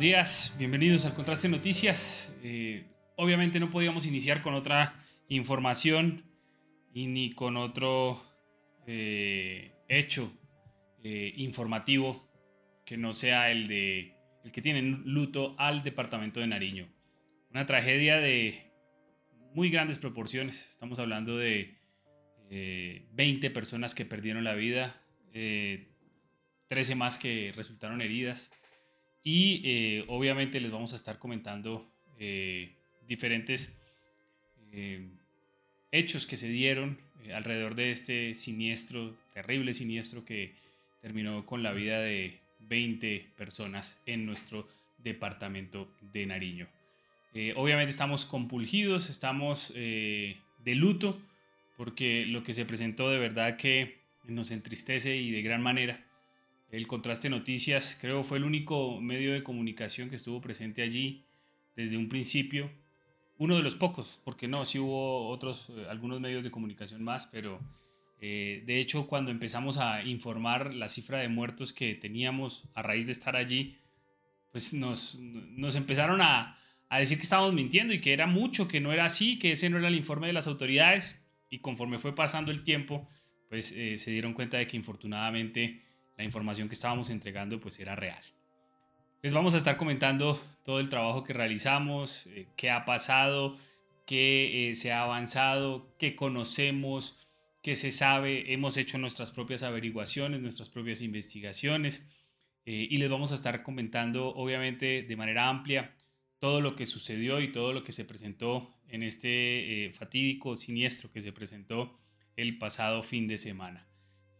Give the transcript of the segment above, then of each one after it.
Días, bienvenidos al Contraste Noticias. Eh, obviamente no podíamos iniciar con otra información y ni con otro eh, hecho eh, informativo que no sea el de el que tiene luto al departamento de Nariño. Una tragedia de muy grandes proporciones. Estamos hablando de 20 personas que perdieron la vida, 13 más que resultaron heridas. Y eh, obviamente les vamos a estar comentando eh, diferentes eh, hechos que se dieron alrededor de este siniestro, terrible siniestro que terminó con la vida de 20 personas en nuestro departamento de Nariño. obviamente estamos compulgidos, estamos de luto, porque lo que se presentó de verdad que nos entristece y de gran manera el Contraste Noticias creo fue el único medio de comunicación que estuvo presente allí desde un principio. Uno de los pocos, porque no, sí hubo otros, eh, algunos medios de comunicación más, pero eh, de hecho cuando empezamos a informar la cifra de muertos que teníamos a raíz de estar allí, pues nos, nos empezaron a, decir que estábamos mintiendo y que era mucho, que no era así, que ese no era el informe de las autoridades. Y conforme fue pasando el tiempo, pues eh, se dieron cuenta de que infortunadamente la información que estábamos entregando pues era real. Les vamos a estar comentando todo el trabajo que realizamos, eh, qué ha pasado, qué eh, se ha avanzado, qué conocemos, qué se sabe. Hemos hecho nuestras propias averiguaciones, nuestras propias investigaciones y les vamos a estar comentando obviamente de manera amplia todo lo que sucedió y todo lo que se presentó en este fatídico siniestro que se presentó el pasado fin de semana.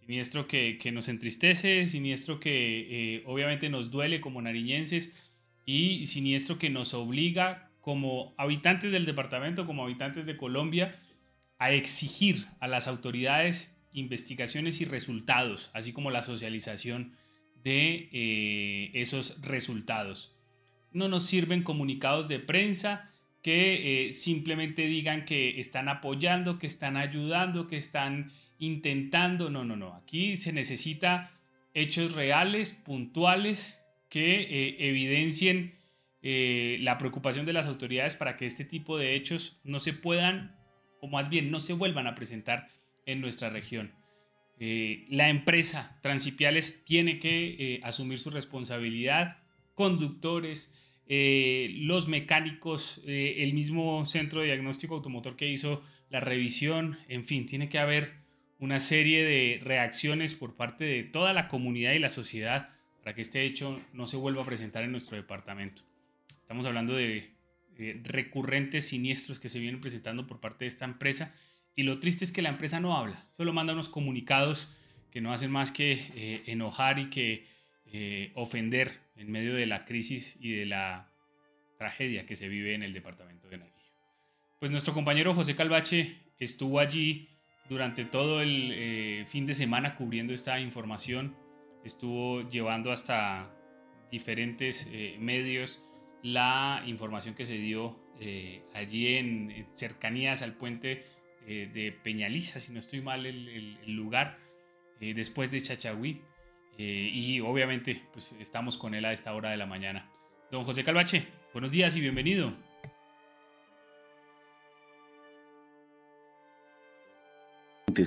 Siniestro que, nos entristece, siniestro que eh, obviamente nos duele como nariñenses y siniestro que nos obliga como habitantes del departamento, como habitantes de Colombia, a exigir a las autoridades investigaciones y resultados, así como la socialización de eh, esos resultados. No nos sirven comunicados de prensa, que eh, simplemente digan que están apoyando, que están ayudando, que están intentando. No, no, no. Aquí se necesita hechos reales, puntuales, que eh, evidencien eh, la preocupación de las autoridades para que este tipo de hechos no se puedan, o más bien no se vuelvan a presentar en nuestra región. la empresa Transipiales tiene que asumir su responsabilidad, conductores, eh, los mecánicos, eh, el mismo centro de diagnóstico automotor que hizo la revisión, en fin, tiene que haber una serie de reacciones por parte de toda la comunidad y la sociedad para que este hecho no se vuelva a presentar en nuestro departamento. Estamos hablando de recurrentes siniestros que se vienen presentando por parte de esta empresa y lo triste es que la empresa no habla, solo manda unos comunicados que no hacen más que eh, enojar y que ofender en medio de la crisis y de la tragedia que se vive en el departamento de Nariño. Pues nuestro compañero José Calvache estuvo allí durante todo el eh, fin de semana cubriendo esta información, estuvo llevando hasta diferentes eh, medios la información que se dio eh, allí en, cercanías al puente de Peñaliza, si no estoy mal el, el lugar, después de Chachagüí. Eh, y obviamente, pues estamos con él a esta hora de la mañana. Don José Calvache, buenos días y bienvenido.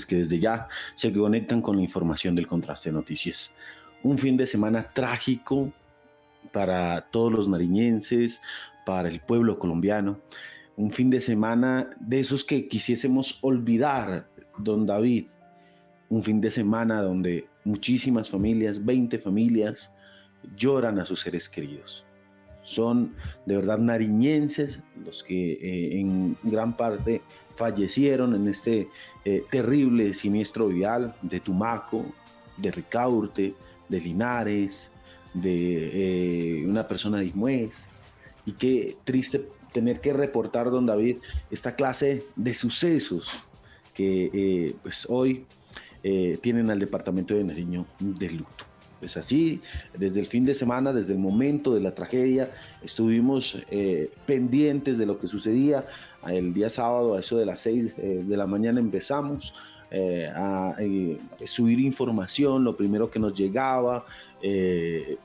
Que desde ya se conectan con la información del contraste noticias. Un fin de semana trágico para todos los nariñenses, para el pueblo colombiano. Un fin de semana de esos que quisiésemos olvidar, don David. Un fin de semana donde muchísimas familias, 20 familias, lloran a sus seres queridos. Son de verdad nariñenses los que eh, en gran parte fallecieron en este eh, terrible siniestro vial de Tumaco, de Ricaurte, de Linares, de eh, una persona de Ismuez. Y qué triste tener que reportar, don David, esta clase de sucesos que pues hoy eh, tienen al departamento de Nariño de luto. Es así, desde el fin de semana, desde el momento de la tragedia, estuvimos eh, pendientes de lo que sucedía. El día sábado, a eso de las 6 eh, de la mañana, empezamos a subir información, lo primero que nos llegaba.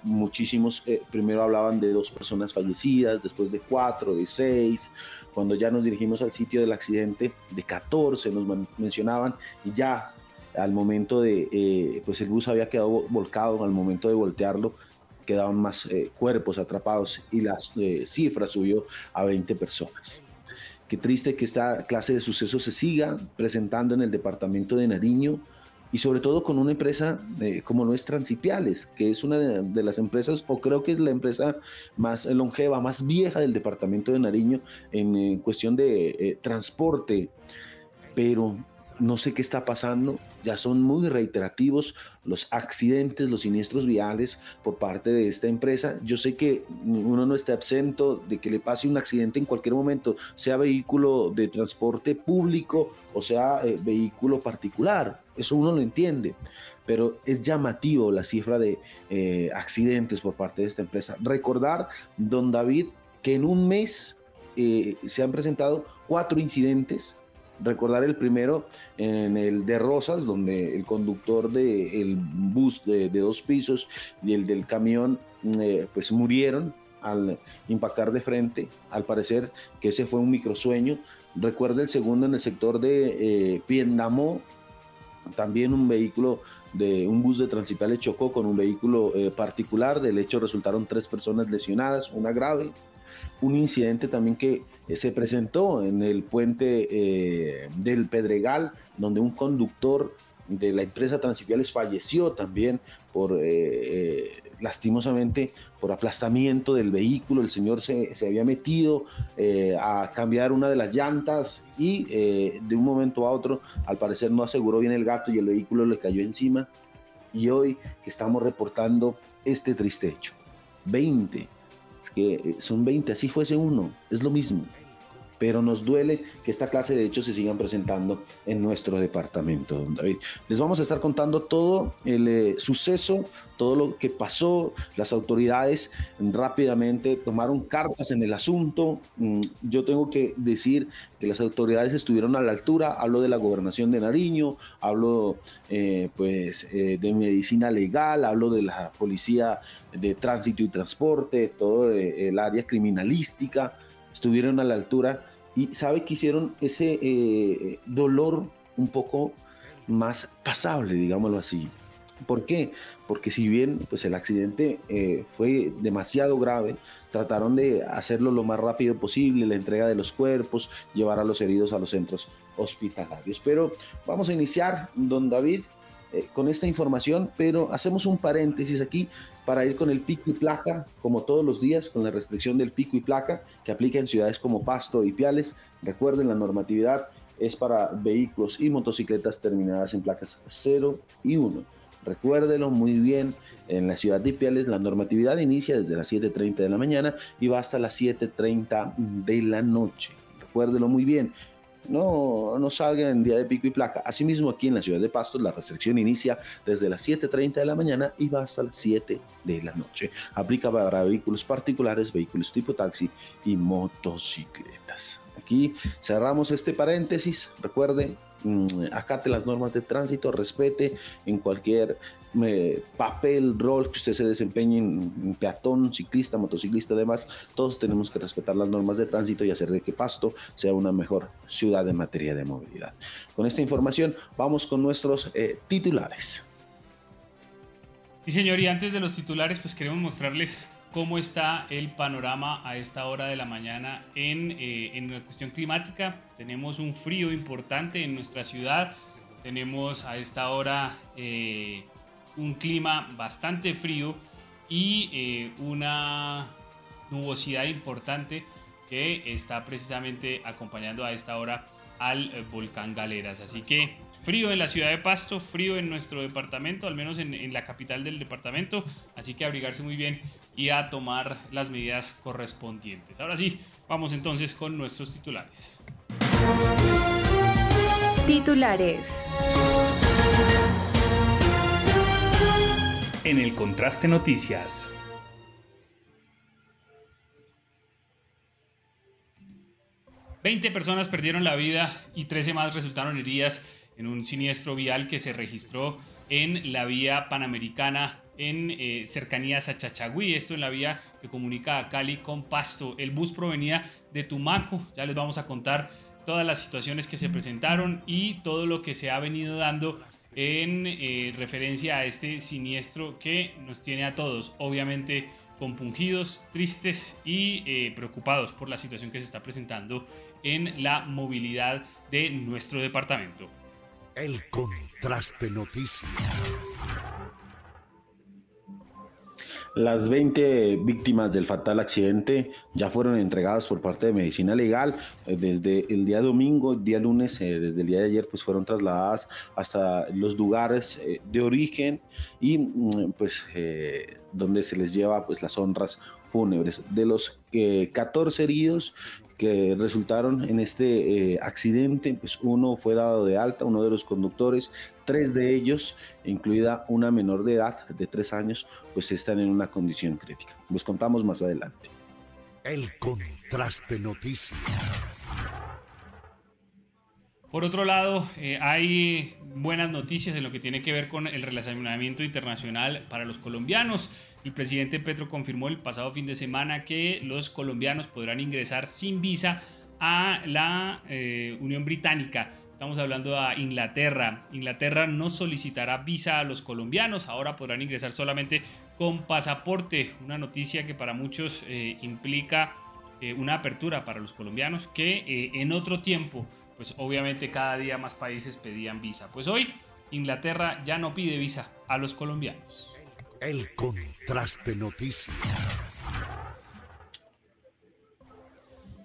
muchísimos, primero hablaban de dos personas fallecidas, después de cuatro, de seis. Cuando ya nos dirigimos al sitio del accidente, de 14 nos mencionaban y ya al momento de, eh, pues el bus había quedado volcado, al momento de voltearlo quedaban más eh, cuerpos atrapados y la eh, cifra subió a 20 personas. Qué triste que esta clase de sucesos se siga presentando en el departamento de Nariño y sobre todo con una empresa como no es Transipiales, que es una de, las empresas, o creo que es la empresa más longeva, más vieja del departamento de Nariño en cuestión de transporte. Pero no sé qué está pasando, ya son muy reiterativos los accidentes, los siniestros viales por parte de esta empresa. Yo sé que uno no está absento de que le pase un accidente en cualquier momento, sea vehículo de transporte público o sea eh, vehículo particular, eso uno lo entiende, pero es llamativo la cifra de eh, accidentes por parte de esta empresa. Recordar, don David, que en un mes eh, se han presentado cuatro incidentes recordar el primero en el de Rosas, donde el conductor del bus de, dos pisos y el del camión eh, pues murieron al impactar de frente. Al parecer que ese fue un microsueño. Recuerda el segundo en el sector de eh, Piendamó, también un vehículo de un bus de Transitalia chocó con un vehículo eh, particular. Del hecho resultaron tres personas lesionadas, una grave. Un incidente también que se presentó en el puente eh, del Pedregal, donde un conductor de la empresa Transipiales falleció también por lastimosamente por aplastamiento del vehículo. El señor se, se había metido a cambiar una de las llantas y de un momento a otro, al parecer no aseguró bien el gato y el vehículo le cayó encima. Y hoy que estamos reportando este triste hecho. 20. Que son 20, así fuese uno, es lo mismo pero nos duele que esta clase de hechos se sigan presentando en nuestro departamento, don David. Les vamos a estar contando todo el eh, suceso, todo lo que pasó, las autoridades rápidamente tomaron cartas en el asunto. Mm, yo tengo que decir que las autoridades estuvieron a la altura, hablo de la gobernación de Nariño, hablo eh, pues eh, de medicina legal, hablo de la policía de tránsito y transporte, todo el área criminalística estuvieron a la altura y sabe que hicieron ese eh, dolor un poco más pasable, digámoslo así. ¿Por qué? Porque si bien pues el accidente eh, fue demasiado grave, trataron de hacerlo lo más rápido posible, la entrega de los cuerpos, llevar a los heridos a los centros hospitalarios. Pero vamos a iniciar, don David, eh, con esta información, pero hacemos un paréntesis aquí para ir con el pico y placa, como todos los días, con la restricción del pico y placa que aplica en ciudades como Pasto y Piales. Recuerden, la normatividad es para vehículos y motocicletas terminadas en placas 0 y 1. Recuérdelo muy bien, en la ciudad de Piales la normatividad inicia desde las 7.30 de la mañana y va hasta las 7.30 de la noche. Recuérdelo muy bien no, no salgan en día de pico y placa. Asimismo, aquí en la ciudad de Pastos, la restricción inicia desde las 7.30 de la mañana y va hasta las 7 de la noche. Aplica para vehículos particulares, vehículos tipo taxi y motocicletas. Aquí cerramos este paréntesis. Recuerde, acate las normas de tránsito, respete en cualquier papel, rol que usted se desempeñe en, peatón, ciclista, motociclista, además, todos tenemos que respetar las normas de tránsito y hacer de que Pasto sea una mejor ciudad en materia de movilidad. Con esta información vamos con nuestros eh, titulares. Sí, señor, y antes de los titulares, pues queremos mostrarles cómo está el panorama a esta hora de la mañana en, eh, en la cuestión climática. Tenemos un frío importante en nuestra ciudad. Tenemos a esta hora eh, un clima bastante frío y eh, una nubosidad importante que está precisamente acompañando a esta hora al volcán Galeras. Así que frío en la ciudad de Pasto, frío en nuestro departamento, al menos en, en, la capital del departamento. Así que abrigarse muy bien y a tomar las medidas correspondientes. Ahora sí, vamos entonces con nuestros titulares. Titulares. en el Contraste Noticias. Veinte personas perdieron la vida y 13 más resultaron heridas en un siniestro vial que se registró en la vía panamericana en eh, cercanías a Chachagüí, esto en la vía que comunica a Cali con Pasto. El bus provenía de Tumaco, ya les vamos a contar todas las situaciones que se presentaron y todo lo que se ha venido dando en eh, referencia a este siniestro que nos tiene a todos, obviamente compungidos, tristes y eh, preocupados por la situación que se está presentando en la movilidad de nuestro departamento. El contraste noticias. Las 20 víctimas del fatal accidente ya fueron entregadas por parte de Medicina Legal eh, desde el día domingo, día lunes, eh, desde el día de ayer, pues fueron trasladadas hasta los lugares eh, de origen y mm, pues donde se les lleva pues las honras fúnebres. De los 14 heridos, que resultaron en este eh, accidente, pues uno fue dado de alta, uno de los conductores, tres de ellos, incluida una menor de edad de tres años, pues están en una condición crítica. Les contamos más adelante. El contraste noticias. Por otro lado, eh, hay buenas noticias en lo que tiene que ver con el relacionamiento internacional para los colombianos. El presidente Petro confirmó el pasado fin de semana que los colombianos podrán ingresar sin visa a la eh, Unión Británica. Estamos hablando de Inglaterra. Inglaterra no solicitará visa a los colombianos, ahora podrán ingresar solamente con pasaporte. Una noticia que para muchos eh, implica una apertura para los colombianos que en otro tiempo, pues obviamente cada día más países pedían visa. Pues hoy Inglaterra ya no pide visa a los colombianos. El contraste noticias.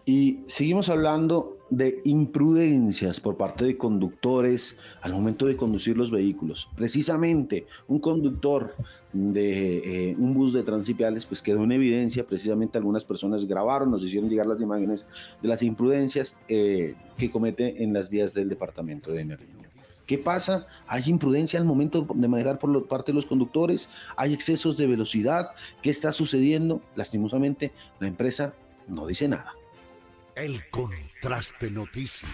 Y seguimos hablando de imprudencias por parte de conductores al momento de conducir los vehículos. Precisamente un conductor de eh, un bus de Transipiales pues quedó en evidencia, precisamente algunas personas grabaron, nos hicieron llegar las imágenes de las imprudencias eh, que comete en las vías del departamento de Nariño. ¿Qué pasa? Hay imprudencia al momento de manejar por parte de los conductores, hay excesos de velocidad, ¿qué está sucediendo? Lastimosamente la empresa no dice nada. El contraste noticias.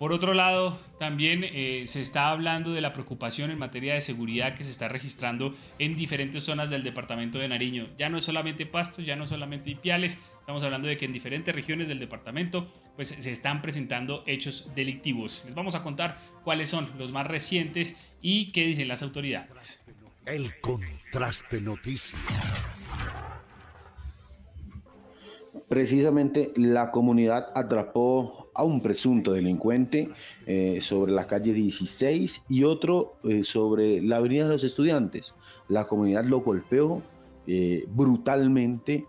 Por otro lado, también eh, se está hablando de la preocupación en materia de seguridad que se está registrando en diferentes zonas del departamento de Nariño. Ya no es solamente Pasto, ya no es solamente Ipiales, estamos hablando de que en diferentes regiones del departamento pues, se están presentando hechos delictivos. Les vamos a contar cuáles son los más recientes y qué dicen las autoridades. El contraste noticias. Precisamente la comunidad atrapó a un presunto delincuente eh, sobre la calle 16 y otro eh, sobre la avenida de los estudiantes. La comunidad lo golpeó eh, brutalmente.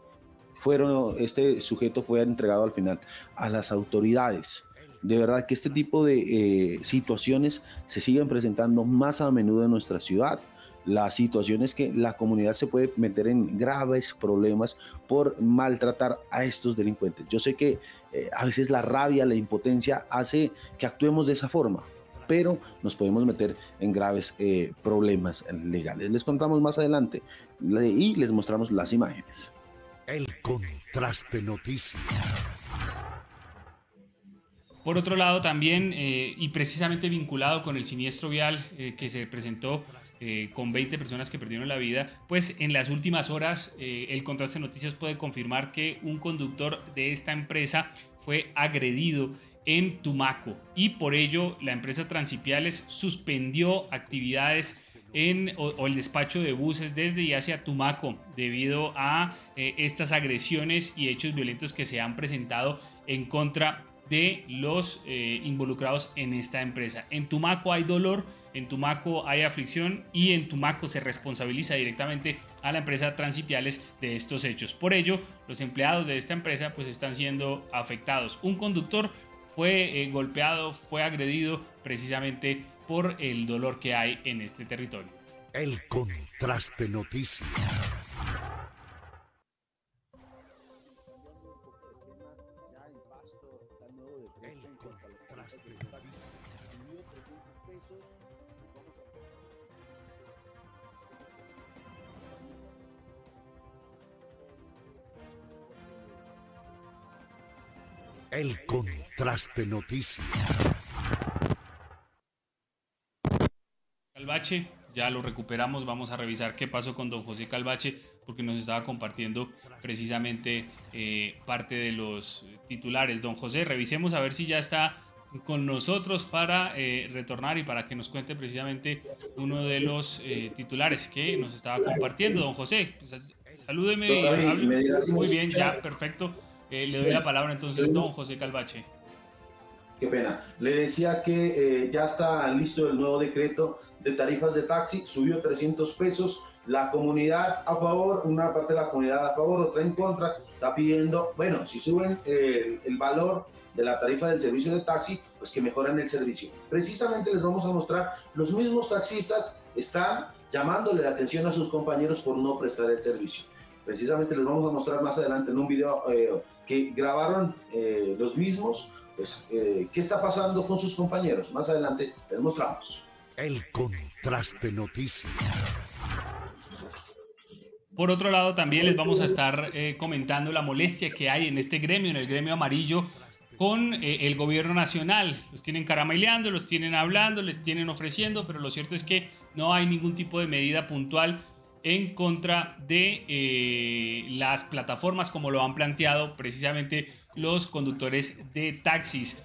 Fueron, este sujeto fue entregado al final a las autoridades. De verdad que este tipo de situaciones se siguen presentando más a menudo en nuestra ciudad la situación es que la comunidad se puede meter en graves problemas por maltratar a estos delincuentes. Yo sé que eh, a veces la rabia, la impotencia hace que actuemos de esa forma, pero nos podemos meter en graves eh, problemas legales. Les contamos más adelante y les mostramos las imágenes. El contraste noticias. Por otro lado, también, eh, y precisamente vinculado con el siniestro vial que se presentó eh, con 20 personas que perdieron la vida, pues en las últimas horas eh, el Contraste Noticias puede confirmar que un conductor de esta empresa fue agredido en Tumaco y por ello la empresa Transipiales suspendió actividades en, o, el despacho de buses desde y hacia Tumaco debido a eh, estas agresiones y hechos violentos que se han presentado en contra de los involucrados en esta empresa. En Tumaco hay dolor, en Tumaco hay aflicción y en Tumaco se responsabiliza directamente a la empresa Transipiales de estos hechos. Por ello, los empleados de esta empresa pues están siendo afectados. Un conductor fue eh, golpeado, fue agredido precisamente por el dolor que hay en este territorio. El contraste noticias. El contraste noticias. Calvache, ya lo recuperamos. Vamos a revisar qué pasó con don José Calvache, porque nos estaba compartiendo precisamente eh, parte de los titulares. Don José, revisemos a ver si ya está con nosotros para eh, retornar y para que nos cuente precisamente uno de los eh, titulares que nos estaba compartiendo. Don José, pues, salúdeme. Muy bien, ya, perfecto. Eh, le doy la palabra entonces, don José Calvache. Qué pena. Le decía que eh, ya está listo el nuevo decreto de tarifas de taxi, subió 300 pesos. La comunidad a favor, una parte de la comunidad a favor, otra en contra, está pidiendo, bueno, si suben eh, el valor de la tarifa del servicio de taxi, pues que mejoren el servicio. Precisamente les vamos a mostrar, los mismos taxistas están llamándole la atención a sus compañeros por no prestar el servicio. Precisamente les vamos a mostrar más adelante en un video que grabaron eh, los mismos, pues, eh, ¿qué está pasando con sus compañeros? Más adelante les mostramos. El contraste noticias. Por otro lado, también les vamos a estar eh, comentando la molestia que hay en este gremio, en el gremio amarillo, con eh, el gobierno nacional. Los tienen caramaileando, los tienen hablando, les tienen ofreciendo, pero lo cierto es que no hay ningún tipo de medida puntual en contra de eh, las plataformas como lo han planteado precisamente los conductores de taxis.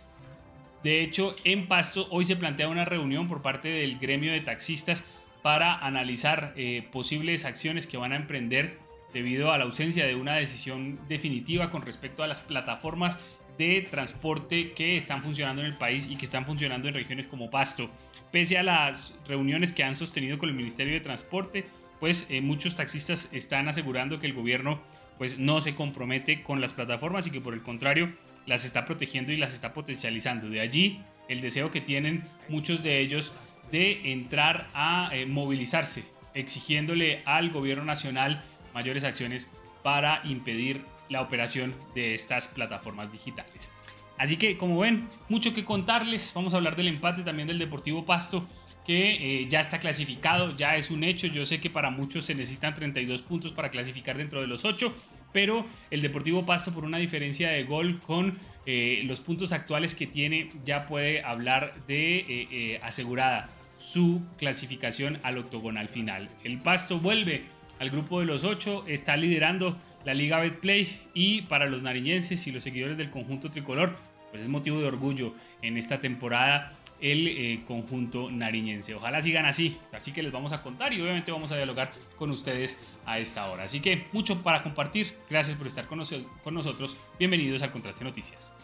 De hecho, en Pasto hoy se plantea una reunión por parte del gremio de taxistas para analizar eh, posibles acciones que van a emprender debido a la ausencia de una decisión definitiva con respecto a las plataformas de transporte que están funcionando en el país y que están funcionando en regiones como Pasto. Pese a las reuniones que han sostenido con el Ministerio de Transporte, pues eh, muchos taxistas están asegurando que el gobierno pues no se compromete con las plataformas y que por el contrario las está protegiendo y las está potencializando. De allí el deseo que tienen muchos de ellos de entrar a eh, movilizarse, exigiéndole al gobierno nacional mayores acciones para impedir la operación de estas plataformas digitales. Así que, como ven, mucho que contarles. Vamos a hablar del empate también del Deportivo Pasto, que eh, ya está clasificado, ya es un hecho. Yo sé que para muchos se necesitan 32 puntos para clasificar dentro de los 8, pero el Deportivo Pasto, por una diferencia de gol con eh, los puntos actuales que tiene, ya puede hablar de eh, asegurada su clasificación al octogonal final. El Pasto vuelve al grupo de los 8, está liderando la Liga Betplay y para los nariñenses y los seguidores del conjunto tricolor, pues es motivo de orgullo en esta temporada el eh, conjunto nariñense. Ojalá sigan así, así que les vamos a contar y obviamente vamos a dialogar con ustedes a esta hora. Así que mucho para compartir, gracias por estar con, con nosotros, bienvenidos al Contraste Noticias.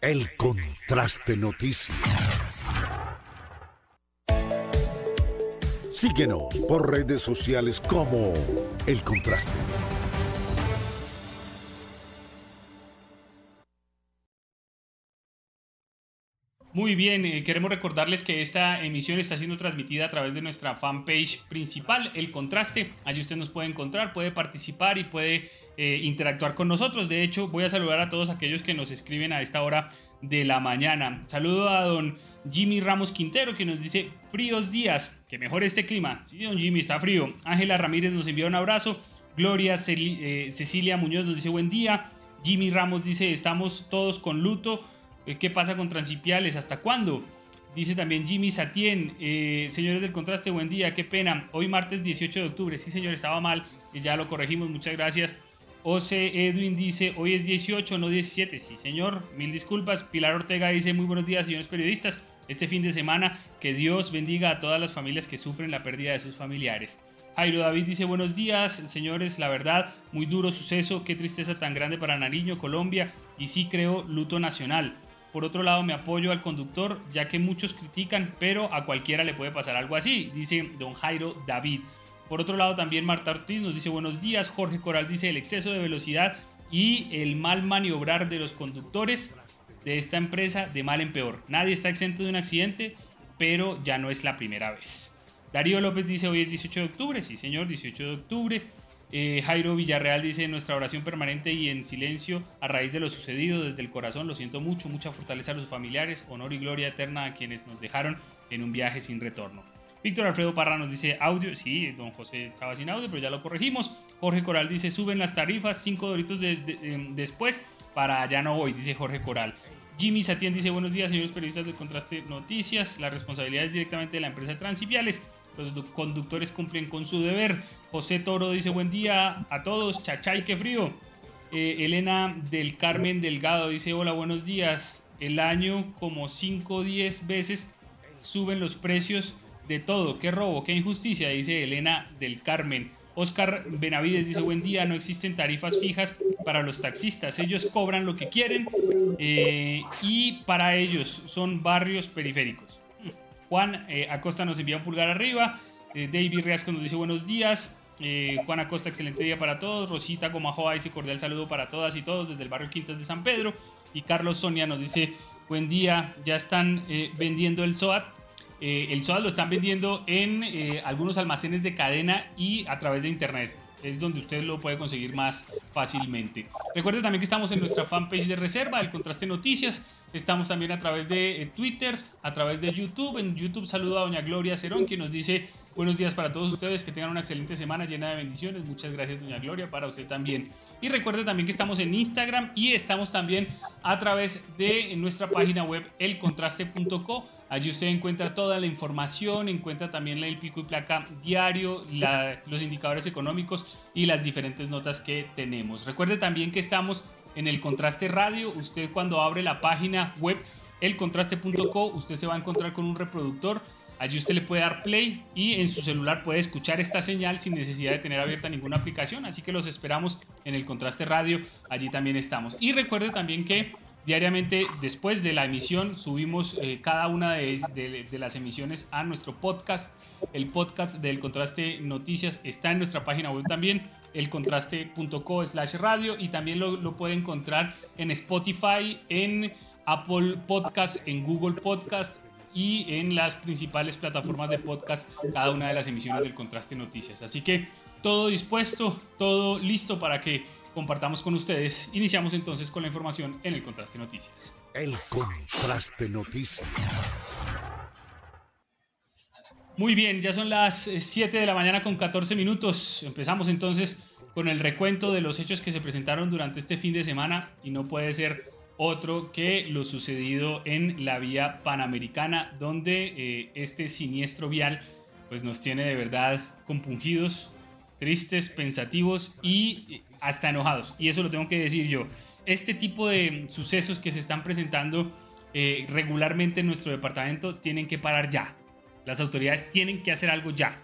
El Contraste Noticias. Síguenos por redes sociales como El Contraste. Muy bien, eh, queremos recordarles que esta emisión está siendo transmitida a través de nuestra fanpage principal, El Contraste. Allí usted nos puede encontrar, puede participar y puede eh, interactuar con nosotros. De hecho, voy a saludar a todos aquellos que nos escriben a esta hora de la mañana. Saludo a don Jimmy Ramos Quintero que nos dice fríos días, que mejor este clima. Sí, don Jimmy, está frío. Ángela Ramírez nos envía un abrazo. Gloria eh, Cecilia Muñoz nos dice buen día. Jimmy Ramos dice estamos todos con luto ¿Qué pasa con Transipiales? ¿Hasta cuándo? Dice también Jimmy Satien, eh, señores del contraste, buen día, qué pena. Hoy martes 18 de octubre, sí señor, estaba mal, ya lo corregimos, muchas gracias. Ose Edwin dice, hoy es 18, no 17. Sí señor, mil disculpas. Pilar Ortega dice, muy buenos días, señores periodistas. Este fin de semana, que Dios bendiga a todas las familias que sufren la pérdida de sus familiares. Jairo David dice buenos días, señores, la verdad, muy duro suceso, qué tristeza tan grande para Nariño, Colombia, y sí creo luto nacional. Por otro lado, me apoyo al conductor, ya que muchos critican, pero a cualquiera le puede pasar algo así, dice don Jairo David. Por otro lado, también Marta Ortiz nos dice buenos días. Jorge Coral dice el exceso de velocidad y el mal maniobrar de los conductores de esta empresa de mal en peor. Nadie está exento de un accidente, pero ya no es la primera vez. Darío López dice hoy es 18 de octubre. Sí, señor, 18 de octubre. Eh, Jairo Villarreal dice, nuestra oración permanente y en silencio a raíz de lo sucedido desde el corazón, lo siento mucho, mucha fortaleza a los familiares, honor y gloria eterna a quienes nos dejaron en un viaje sin retorno. Víctor Alfredo Parra nos dice audio, sí, don José estaba sin audio, pero ya lo corregimos. Jorge Coral dice, suben las tarifas, cinco doritos después, para ya no voy, dice Jorge Coral. Jimmy Satien dice, buenos días, señores periodistas de Contraste Noticias, la responsabilidad es directamente de la empresa Transipiales los conductores cumplen con su deber. José Toro dice buen día a todos, chachay, qué frío. Eh, Elena del Carmen Delgado dice hola, buenos días. El año como 5 o 10 veces suben los precios de todo. Qué robo, qué injusticia, dice Elena del Carmen. Oscar Benavides dice buen día, no existen tarifas fijas para los taxistas, ellos cobran lo que quieren eh, y para ellos son barrios periféricos. Juan eh, Acosta nos envía un pulgar arriba. Eh, David Riasco nos dice buenos días. Eh, Juan Acosta, excelente día para todos. Rosita Comajoa dice cordial saludo para todas y todos desde el barrio Quintas de San Pedro. Y Carlos Sonia nos dice buen día, ya están vendiendo el SOAT. el SOAT lo están vendiendo en algunos almacenes de cadena y a través de internet es donde usted lo puede conseguir más fácilmente. Recuerde también que estamos en nuestra fanpage de reserva, el Contraste Noticias. Estamos también a través de eh, Twitter, a través de YouTube. En YouTube saludo a doña Gloria Cerón, que nos dice Buenos días para todos ustedes, que tengan una excelente semana llena de bendiciones. Muchas gracias, doña Gloria, para usted también. Y recuerde también que estamos en Instagram y estamos también a través de nuestra página web elcontraste.co. Allí usted encuentra toda la información, encuentra también el pico y placa diario, los indicadores económicos y las diferentes notas que tenemos. Recuerde también que estamos en el Contraste Radio. Usted cuando abre la página web elcontraste.co, usted se va a encontrar con un reproductor. Allí usted le puede dar play y en su celular puede escuchar esta señal sin necesidad de tener abierta ninguna aplicación. Así que los esperamos en el Contraste Radio. Allí también estamos. Y recuerde también que diariamente después de la emisión subimos eh, cada una de, las emisiones a nuestro podcast. El podcast del Contraste Noticias está en nuestra página web también elcontraste.co slash radio y también lo, lo puede encontrar en Spotify, en Apple Podcast, en Google Podcast y en las principales plataformas de podcast cada una de las emisiones del Contraste Noticias. Así que todo dispuesto, todo listo para que compartamos con ustedes. Iniciamos entonces con la información en el Contraste Noticias. El Contraste Noticias. Muy bien, ya son las 7 de la mañana con 14 minutos. Empezamos entonces con el recuento de los hechos que se presentaron durante este fin de semana y no puede ser otro que lo sucedido en la vía panamericana, donde eh, este siniestro vial pues nos tiene de verdad compungidos, tristes, pensativos y eh, hasta enojados. Y eso lo tengo que decir yo. Este tipo de sucesos que se están presentando eh, regularmente en nuestro departamento tienen que parar ya. Las autoridades tienen que hacer algo ya.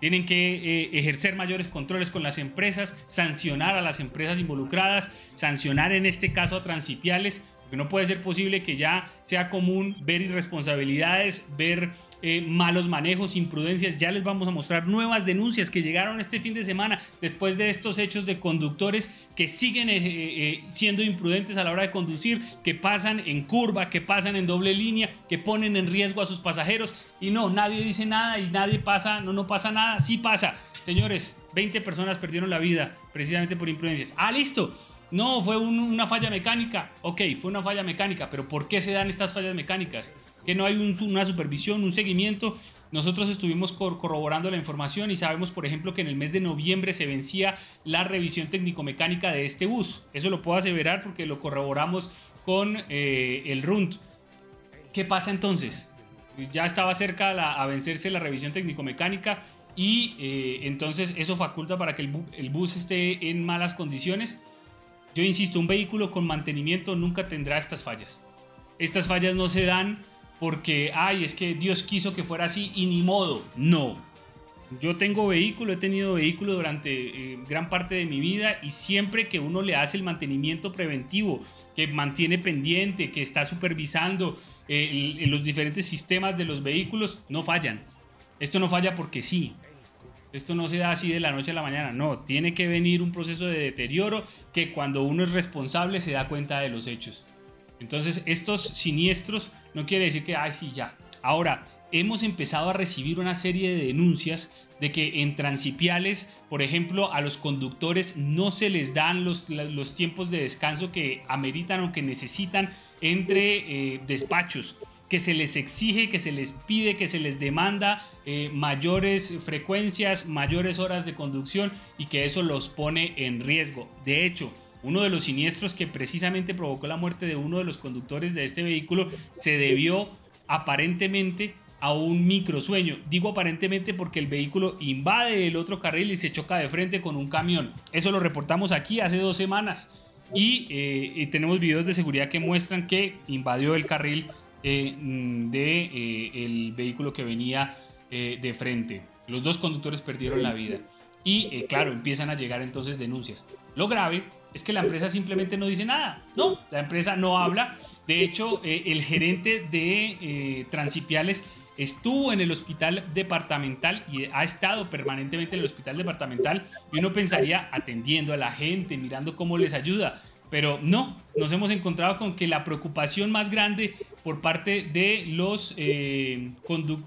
Tienen que ejercer mayores controles con las empresas, sancionar a las empresas involucradas, sancionar en este caso a transipiales, porque no puede ser posible que ya sea común ver irresponsabilidades, ver eh, malos manejos, imprudencias. Ya les vamos a mostrar nuevas denuncias que llegaron este fin de semana después de estos hechos de conductores que siguen eh, eh, siendo imprudentes a la hora de conducir, que pasan en curva, que pasan en doble línea, que ponen en riesgo a sus pasajeros. Y no, nadie dice nada y nadie pasa, no, no pasa nada. Sí pasa. Señores, 20 personas perdieron la vida precisamente por imprudencias. Ah, listo. No, fue una falla mecánica. Ok, fue una falla mecánica, pero ¿por qué se dan estas fallas mecánicas? Que no hay una supervisión, un seguimiento. Nosotros estuvimos corroborando la información y sabemos, por ejemplo, que en el mes de noviembre se vencía la revisión técnico-mecánica de este bus. Eso lo puedo aseverar porque lo corroboramos con eh, el RUNT. ¿Qué pasa entonces? Ya estaba cerca a vencerse la revisión técnico-mecánica y eh, entonces eso faculta para que el bus esté en malas condiciones. Yo insisto, un vehículo con mantenimiento nunca tendrá estas fallas. Estas fallas no se dan porque, ay, es que Dios quiso que fuera así y ni modo. No. Yo tengo vehículo, he tenido vehículo durante eh, gran parte de mi vida y siempre que uno le hace el mantenimiento preventivo, que mantiene pendiente, que está supervisando eh, los diferentes sistemas de los vehículos, no fallan. Esto no falla porque sí. Esto no se da así de la noche a la mañana, no, tiene que venir un proceso de deterioro que cuando uno es responsable se da cuenta de los hechos. Entonces, estos siniestros no quiere decir que, ay, sí, ya. Ahora, hemos empezado a recibir una serie de denuncias de que en transipiales, por ejemplo, a los conductores no se les dan los, tiempos de descanso que ameritan o que necesitan entre eh, despachos, que se les exige, que se les pide, que se les demanda eh, mayores frecuencias, mayores horas de conducción y que eso los pone en riesgo. De hecho, uno de los siniestros que precisamente provocó la muerte de uno de los conductores de este vehículo se debió aparentemente a un microsueño. Digo aparentemente porque el vehículo invade el otro carril y se choca de frente con un camión. Eso lo reportamos aquí hace dos semanas. Y, eh, tenemos videos de seguridad que muestran que invadió el carril eh, del de, eh, el vehículo que venía de frente. Los dos conductores perdieron la vida. Y claro, empiezan a llegar entonces denuncias. Lo grave es que la empresa simplemente no dice nada. No, la empresa no habla. De hecho, eh, el gerente de eh, Transipiales estuvo en el hospital departamental y ha estado permanentemente en el hospital departamental y uno pensaría atendiendo a la gente, mirando cómo les ayuda. Pero no, nos hemos encontrado con que la preocupación más grande por parte de los, eh,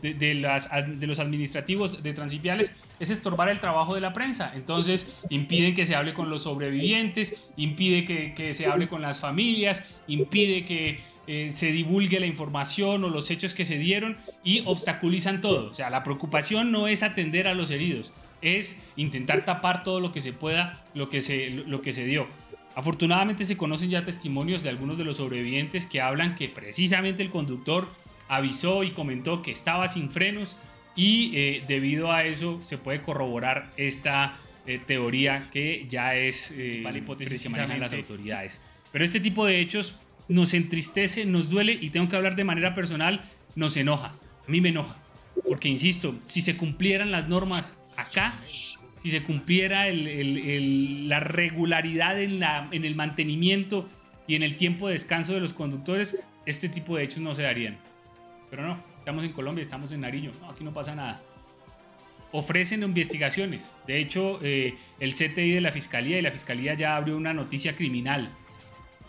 de, las, de los administrativos de Transipiales es estorbar el trabajo de la prensa. Entonces impiden que se hable con los sobrevivientes, impide que, se hable con las familias, impide que eh, se divulgue la información o los hechos que se dieron y obstaculizan todo. O sea, la preocupación no es atender a los heridos, es intentar tapar todo lo que se pueda, lo que se, lo que se dio. Afortunadamente se conocen ya testimonios de algunos de los sobrevivientes que hablan que precisamente el conductor avisó y comentó que estaba sin frenos y eh, debido a eso se puede corroborar esta eh, teoría que ya es eh, la hipótesis que manejan las autoridades. Pero este tipo de hechos nos entristece, nos duele y tengo que hablar de manera personal, nos enoja. A mí me enoja. Porque, insisto, si se cumplieran las normas acá, si se cumpliera la regularidad en, la, en el mantenimiento y en el tiempo de descanso de los conductores, este tipo de hechos no se darían. Pero no, estamos en Colombia, estamos en Nariño, no, aquí no pasa nada. Ofrecen investigaciones. De hecho, eh, el CTI de la Fiscalía y la Fiscalía ya abrió una noticia criminal.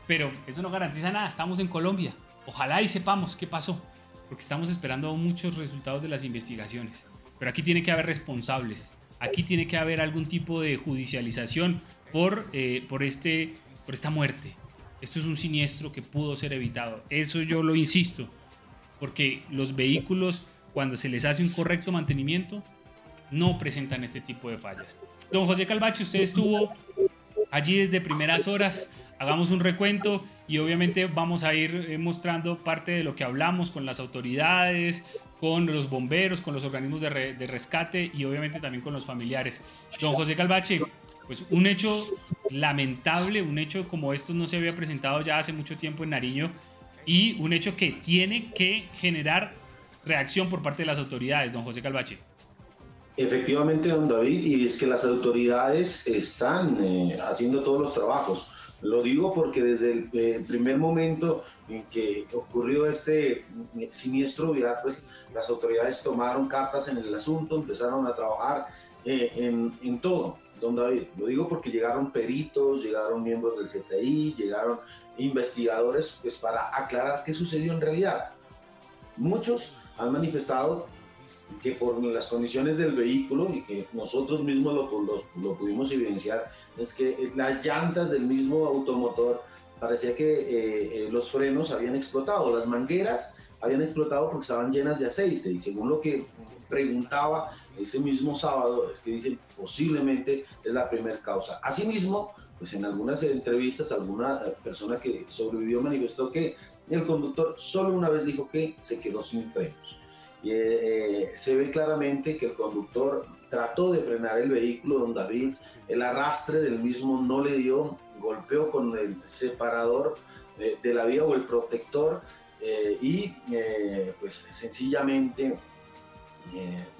Pero eso no garantiza nada, estamos en Colombia. Ojalá y sepamos qué pasó, porque estamos esperando muchos resultados de las investigaciones. Pero aquí tiene que haber responsables, aquí tiene que haber algún tipo de judicialización por, eh, por, este, por esta muerte. Esto es un siniestro que pudo ser evitado. Eso yo lo insisto porque los vehículos, cuando se les hace un correcto mantenimiento, no presentan este tipo de fallas. Don José Calvache, usted estuvo allí desde primeras horas. Hagamos un recuento y obviamente vamos a ir eh, mostrando parte de lo que hablamos con las autoridades, con los bomberos, con los organismos de, rescate y obviamente también con los familiares. Don José Calvache, pues un hecho lamentable, un hecho como estos no se había presentado ya hace mucho tiempo en Nariño y un hecho que tiene que generar reacción por parte de las autoridades, don José Calvache. Efectivamente, don David, y es que las autoridades están eh, haciendo todos los trabajos. Lo digo porque desde el eh, primer momento en que ocurrió este eh, siniestro vial, pues las autoridades tomaron cartas en el asunto, empezaron a trabajar en, en todo, don David. Lo digo porque llegaron peritos, llegaron miembros del CTI, llegaron investigadores pues, para aclarar qué sucedió en realidad. Muchos han manifestado que por las condiciones del vehículo y que nosotros mismos lo, lo, pudimos evidenciar, es que las llantas del mismo automotor parecía que eh, eh, los frenos habían explotado, las mangueras habían explotado porque estaban llenas de aceite y según lo que preguntaba ese mismo sábado es que dicen posiblemente es la primera causa. Asimismo, pues en algunas entrevistas alguna persona que sobrevivió manifestó que el conductor solo una vez dijo que se quedó sin frenos. Y, eh, se ve claramente que el conductor trató de frenar el vehículo, don David, el arrastre del mismo no le dio, golpeó con el separador eh, de la vía o el protector eh, y pues sencillamente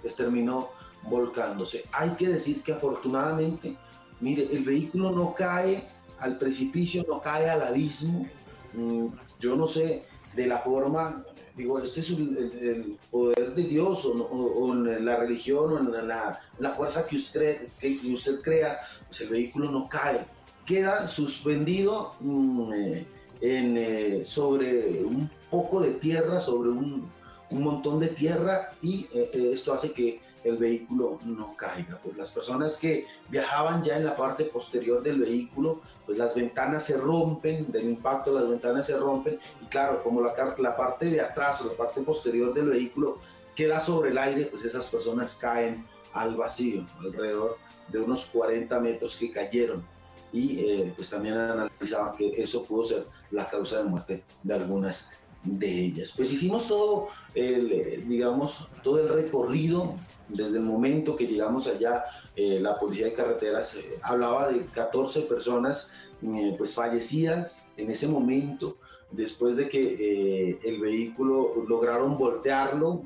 pues terminó volcándose. Hay que decir que afortunadamente Mire, el vehículo no cae al precipicio, no cae al abismo. Mm, yo no sé de la forma, digo, este es el, poder de Dios o, en la religión o en la, fuerza que usted, que usted crea, pues el vehículo no cae. Queda suspendido mm, eh, eh, sobre un poco de tierra, sobre un, un montón de tierra y eh, esto hace que el vehículo no caiga. Pues las personas que viajaban ya en la parte posterior del vehículo, pues las ventanas se rompen, del impacto las ventanas se rompen y claro, como la, la parte de atrás o la parte posterior del vehículo queda sobre el aire, pues esas personas caen al vacío, alrededor de unos 40 metros que cayeron. Y eh, pues también analizaban que eso pudo ser la causa de muerte de algunas de ellas. Pues hicimos todo, el, digamos, todo el recorrido desde el momento que llegamos allá, eh, la policía de carreteras eh, hablaba de 14 personas eh, pues fallecidas en ese momento, después de que el vehículo lograron voltearlo,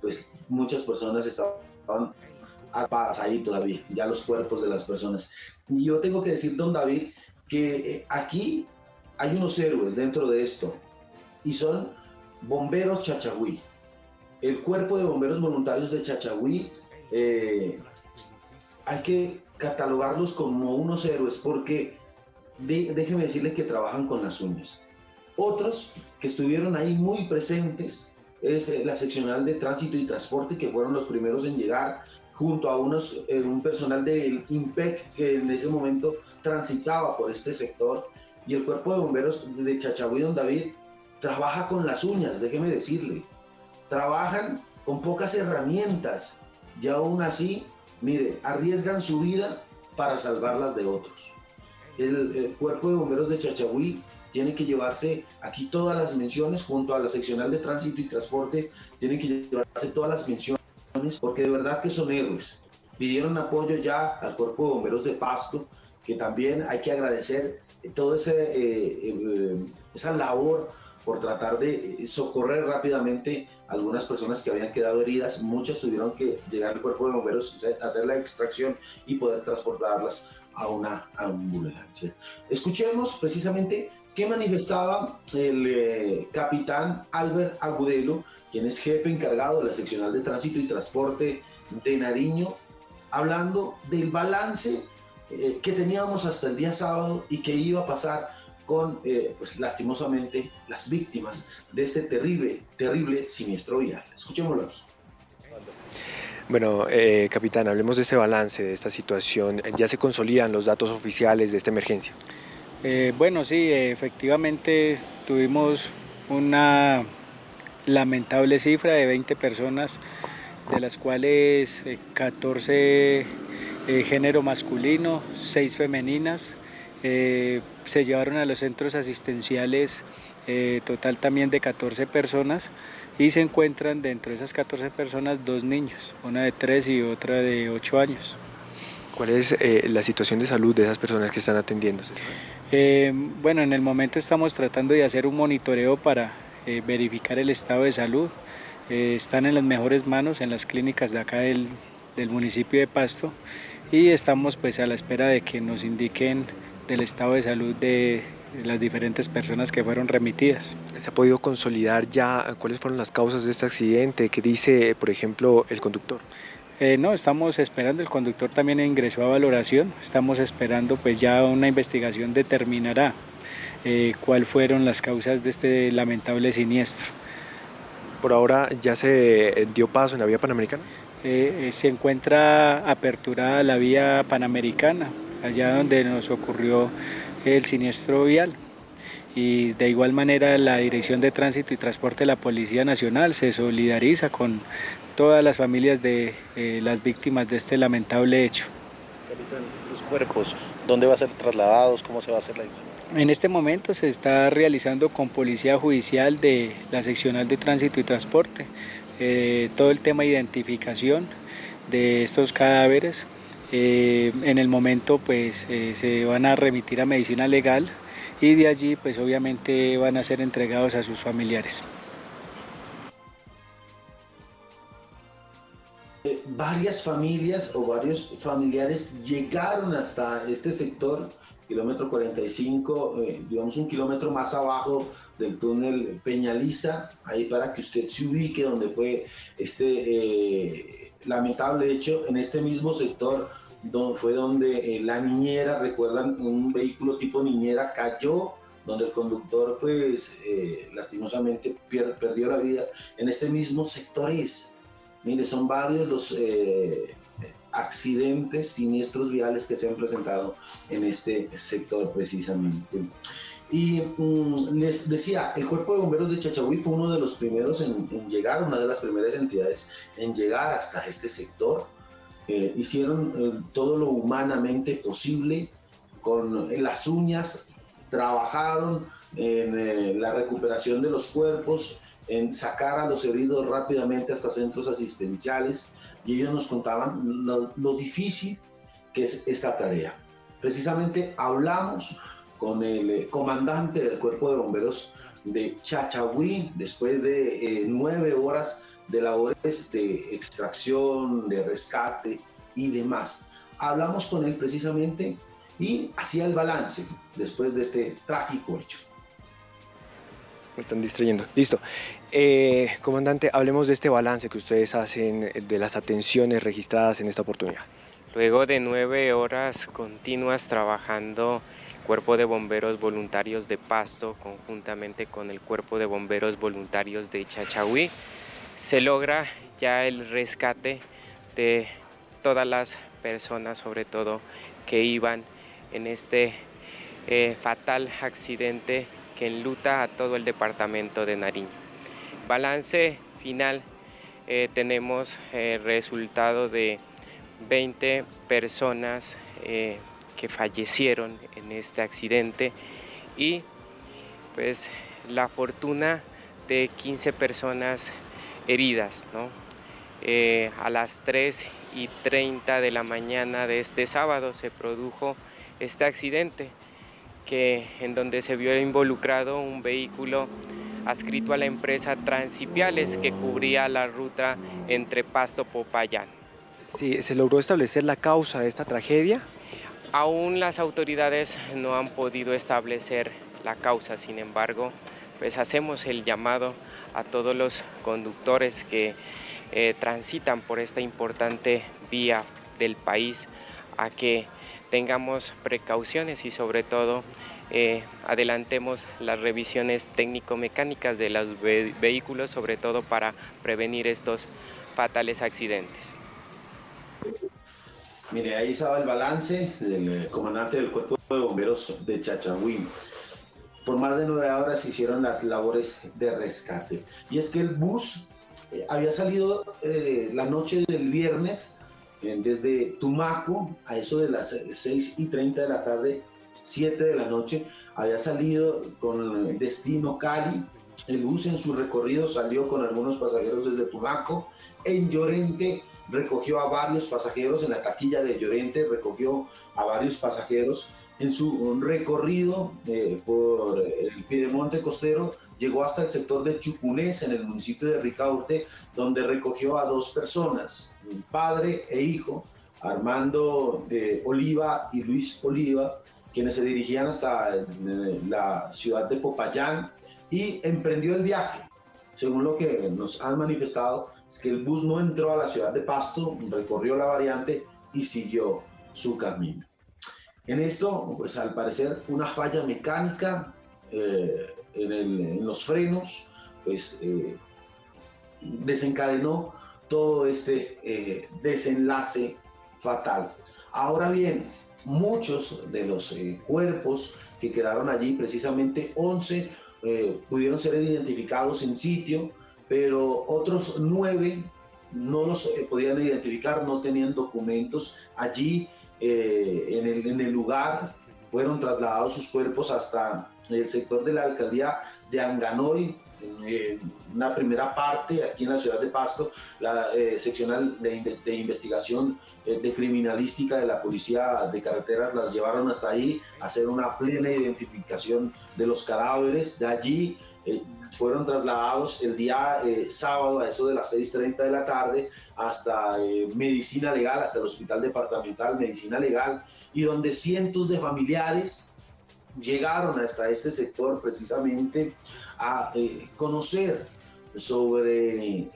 pues muchas personas estaban atadas ahí todavía, ya los cuerpos de las personas. Y yo tengo que decir, don David, que aquí hay unos héroes dentro de esto, y son bomberos chachagüí el cuerpo de bomberos voluntarios de Chachagüí eh, hay que catalogarlos como unos héroes porque déjeme decirle que trabajan con las uñas. Otros que estuvieron ahí muy presentes es eh, la seccional de tránsito y transporte que fueron los primeros en llegar junto a unos, eh, un personal del IMPEC que en ese momento transitaba por este sector y el cuerpo de bomberos de Chachagüí, don David, trabaja con las uñas, déjeme decirle. Trabajan con pocas herramientas y aún así, mire, arriesgan su vida para salvarlas de otros. El, cuerpo de bomberos de Chachagüí tiene que llevarse aquí todas las menciones junto a la seccional de tránsito y transporte, tienen que llevarse todas las menciones porque de verdad que son héroes. Pidieron apoyo ya al cuerpo de bomberos de Pasto, que también hay que agradecer toda eh, eh, esa labor por tratar de eh, socorrer rápidamente a algunas personas que habían quedado heridas. Muchas tuvieron que llegar al cuerpo de bomberos, hacer la extracción y poder transportarlas a una ambulancia. Escuchemos precisamente qué manifestaba el eh, capitán Albert Agudelo, quien es jefe encargado de la seccional de tránsito y transporte de Nariño, hablando del balance eh, que teníamos hasta el día sábado y que iba a pasar con, eh, pues lastimosamente, las víctimas de este terrible, terrible siniestro vial. Escuchémoslo aquí. Bueno, eh, capitán, hablemos de ese balance, de esta situación. ¿Ya se consolidan los datos oficiales de esta emergencia? Eh, bueno, sí, efectivamente tuvimos una lamentable cifra de 20 personas, de las cuales 14 género masculino, 6 femeninas, eh, se llevaron a los centros asistenciales eh, total también de 14 personas y se encuentran dentro de esas 14 personas dos niños, una de 3 y otra de 8 años. ¿Cuál es eh, la situación de salud de esas personas que están atendiéndose? bueno, en el momento estamos tratando de hacer un monitoreo para verificar el estado de salud. están en las mejores manos en las clínicas de acá del, del municipio de Pasto y estamos pues a la espera de que nos indiquen del estado de salud de las diferentes personas que fueron remitidas. ¿Se ha podido consolidar ya cuáles fueron las causas de este accidente? ¿Qué dice, por ejemplo, el conductor? Eh, no, estamos esperando, el conductor también ingresó a valoración, estamos esperando pues ya una investigación determinará eh, cuáles fueron las causas de este lamentable siniestro. ¿Por ahora ya se dio paso en la vía panamericana? Eh, se encuentra aperturada la vía panamericana, allá donde nos ocurrió el siniestro vial. Y de igual manera la Dirección de Tránsito y Transporte de la Policía Nacional se solidariza con todas las familias de eh, las víctimas de este lamentable hecho. Capitán, los cuerpos, ¿dónde van a ser trasladados? ¿Cómo se va a hacer la en este momento se está realizando con Policía Judicial de la Seccional de Tránsito y Transporte eh, todo el tema de identificación de estos cadáveres eh, en el momento pues eh, se van a remitir a medicina legal y de allí pues obviamente van a ser entregados a sus familiares. Eh, varias familias o varios familiares llegaron hasta este sector, kilómetro 45, digamos un kilómetro más abajo del túnel Peñaliza, ahí para que usted se ubique donde fue este lamentable hecho en este mismo sector fue donde eh, la niñera, recuerdan, un vehículo tipo niñera cayó, donde el conductor pues eh, lastimosamente perdió la vida. En este mismo sector es, mire, son varios los eh, accidentes, siniestros viales que se han presentado en este sector precisamente. Y mm, les decía, el Cuerpo de Bomberos de Chachagüí fue uno de los primeros en, en, llegar, una de las primeras entidades en llegar hasta este sector. Eh, hicieron eh, todo lo humanamente posible con las uñas, trabajaron en eh, la recuperación de los cuerpos, en sacar a los heridos rápidamente hasta centros asistenciales y ellos nos contaban lo, lo difícil que es esta tarea. Precisamente hablamos con el comandante del cuerpo de bomberos de Chachagüí después de nueve horas de labores de extracción, de rescate y demás. Hablamos con él precisamente y hacía el balance después de este trágico hecho. Me están distrayendo. Listo. Eh, comandante, hablemos de este balance que ustedes hacen de las atenciones registradas en esta oportunidad. Luego de nueve horas continuas trabajando Cuerpo de Bomberos Voluntarios de Pasto, conjuntamente con el Cuerpo de Bomberos Voluntarios de Chachahuí, se logra ya el rescate de todas las personas, sobre todo, que iban en este eh, fatal accidente que enluta a todo el departamento de Nariño. Balance final, eh, tenemos el resultado de 20 personas eh, fallecieron en este accidente y pues la fortuna de 15 personas heridas. Eh, a las 3 y 30 de la mañana de este sábado se produjo este accidente que, en donde se vio involucrado un vehículo adscrito a la empresa Transipiales que cubría la ruta entre Pasto Popayán. Sí, ¿Se logró establecer la causa de esta tragedia? Aún las autoridades no han podido establecer la causa, sin embargo, pues hacemos el llamado a todos los conductores que eh, transitan por esta importante vía del país a que tengamos precauciones y sobre todo eh, adelantemos las revisiones técnico-mecánicas de los vehículos, sobre todo para prevenir estos fatales accidentes. Mire, ahí estaba el balance del eh, comandante del Cuerpo de Bomberos de Chachagüín. Por más de nueve horas hicieron las labores de rescate. Y es que el bus eh, había salido eh, la noche del viernes desde Tumaco a eso de las 6 y 30 de la tarde, 7 de la noche. Había salido con destino Cali. El bus en su recorrido salió con algunos pasajeros desde Tumaco. En Llorente recogió a varios pasajeros en la taquilla de Llorente, recogió a varios pasajeros en su recorrido eh, por el Piedemonte Costero, llegó hasta el sector de Chupunés, en el municipio de Ricaurte, donde recogió a dos personas, padre e hijo, Armando de Oliva y Luis Oliva, quienes se dirigían hasta eh, la ciudad de Popayán y emprendió el viaje. Según lo que nos han manifestado, es que el bus no entró a la ciudad de Pasto, recorrió la variante y siguió su camino. En esto, pues al parecer una falla mecánica eh, en, los frenos, pues eh, desencadenó todo este eh, desenlace fatal. Ahora bien, muchos de los cuerpos que quedaron allí, precisamente 11, pudieron ser identificados en sitio, pero otros nueve no los eh, podían identificar, no tenían documentos. Allí, eh, en, el, lugar, fueron trasladados sus cuerpos hasta el sector de la alcaldía de Anganoy, en una primera parte aquí en la ciudad de Pasto, la eh, seccional de, de investigación de criminalística de la policía de carreteras las llevaron hasta ahí a hacer una plena identificación de los cadáveres. De allí fueron trasladados el día eh, sábado a eso de las 6.30 de la tarde hasta eh, Medicina Legal, hasta el Hospital Departamental Medicina Legal, y donde cientos de familiares llegaron hasta este sector precisamente a eh, conocer sobre,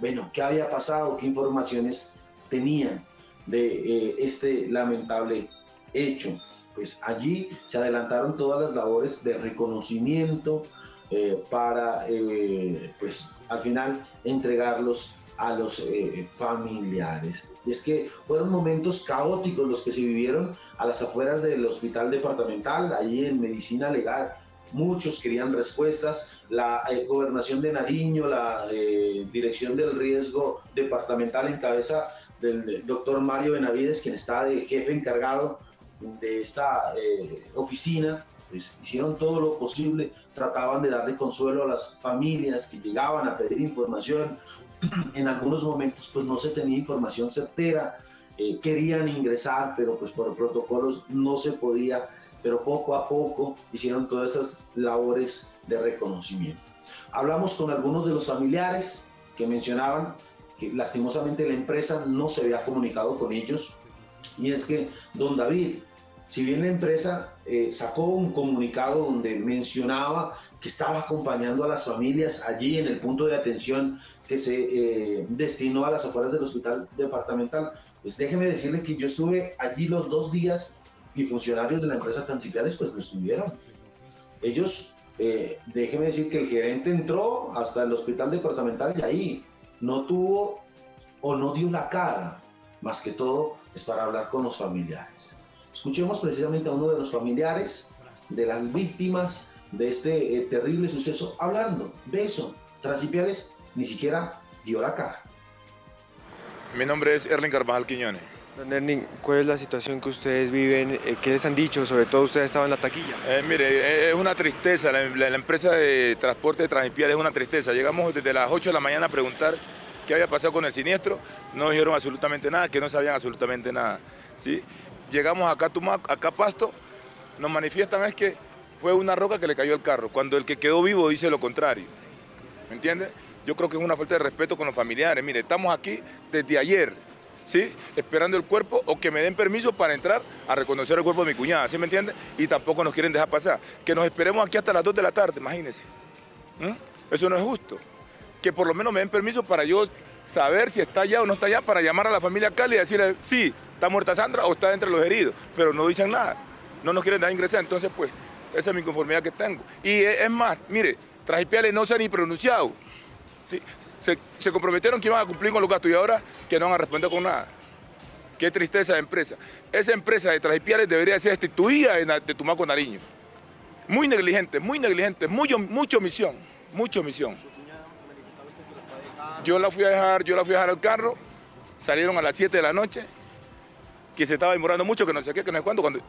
bueno, qué había pasado, qué informaciones tenían de este lamentable hecho. Pues allí se adelantaron todas las labores de reconocimiento, eh, para, eh, pues, al final entregarlos a los eh, familiares. Y es que fueron momentos caóticos los que se vivieron a las afueras del hospital departamental, allí en medicina legal. Muchos querían respuestas. La gobernación de Nariño, la dirección del riesgo departamental en cabeza del doctor Mario Benavides, quien está de jefe encargado de esta oficina, pues, hicieron todo lo posible, trataban de darle consuelo a las familias que llegaban a pedir información. En algunos momentos pues no se tenía información certera, eh, querían ingresar, pero pues por protocolos no se podía, pero poco a poco hicieron todas esas labores de reconocimiento. Hablamos con algunos de los familiares que mencionaban que lastimosamente la empresa no se había comunicado con ellos y es que don David si bien la empresa eh, sacó un comunicado donde mencionaba que estaba acompañando a las familias allí en el punto de atención que se eh, destinó a las afueras del hospital departamental, pues déjeme decirle que yo estuve allí los dos días y funcionarios de la empresa Tancipiales pues lo estuvieron. Ellos, eh, déjeme decir que el gerente entró hasta el hospital departamental y ahí no tuvo o no dio la cara, más que todo es para hablar con los familiares. Escuchemos precisamente a uno de los familiares de las víctimas de este eh, terrible suceso hablando de eso. Transipiales ni siquiera dio la cara. Mi nombre es Erling Carvajal Quiñones. Don Erling, ¿cuál es la situación que ustedes viven? Eh, ¿Qué les han dicho? Sobre todo ustedes estaban en la taquilla. Eh, mire, es una tristeza. La, la- la empresa de transporte de Transpial es una tristeza. Llegamos desde las 8 de la mañana a preguntar qué había pasado con el siniestro. No dijeron absolutamente nada, que no sabían absolutamente nada. ¿sí? Llegamos acá a Tumaco, acá a Pasto, nos manifiestan es que fue una roca que le cayó al carro, cuando el que quedó vivo dice lo contrario. ¿Me entiendes? Yo creo que es una falta de respeto con los familiares. Mire, estamos aquí desde ayer, ¿sí? Esperando el cuerpo o que me den permiso para entrar a reconocer el cuerpo de mi cuñada, ¿sí me entiende? Y tampoco nos quieren dejar pasar. Que nos esperemos aquí hasta las 2 de la tarde, imagínense. Eso no es justo. Que por lo menos me den permiso para yo saber si está allá o no está allá, para llamar a la familia Cali y decirle, sí, está muerta Sandra o está entre los heridos, pero no dicen nada. No nos quieren dejar ingresar, entonces pues, esa es mi conformidad que tengo. Y es es más, mire, Trajipiales no se ha ni pronunciado. ¿sí? Se, se comprometieron que iban a cumplir con los gastos y ahora que no van a responder con nada. Qué tristeza de empresa. Esa empresa de Trajipiales debería ser destituida de, Tumaco Nariño. Muy negligente, muy negligente, mucho, mucha omisión, mucha omisión. Yo la fui a dejar, yo la fui a dejar al carro, salieron a las 7 de la noche, que se estaba demorando mucho, que no sé qué, que no sé cuándo, cuando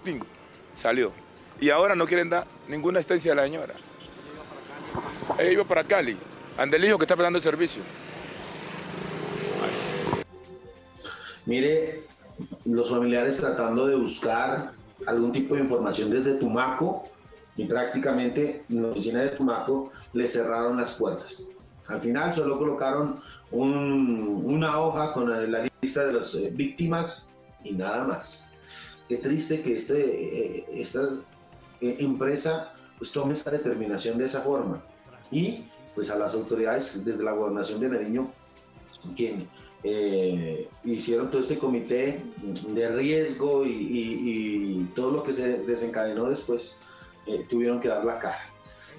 salió. Y ahora no quieren dar ninguna estancia a la señora. Ella iba para Cali, ande el hijo que está prestando el servicio. Mire, los familiares tratando de buscar algún tipo de información desde Tumaco y prácticamente en la oficina de Tumaco le cerraron las puertas. Al final solo colocaron un- una hoja con la lista de las eh, víctimas y nada más. Qué triste que este, eh, esta eh, empresa pues tome esta determinación de esa forma. Y pues a las autoridades desde la gobernación de Nariño, quien hicieron todo este comité de riesgo y, todo lo que se desencadenó después, tuvieron que dar la cara.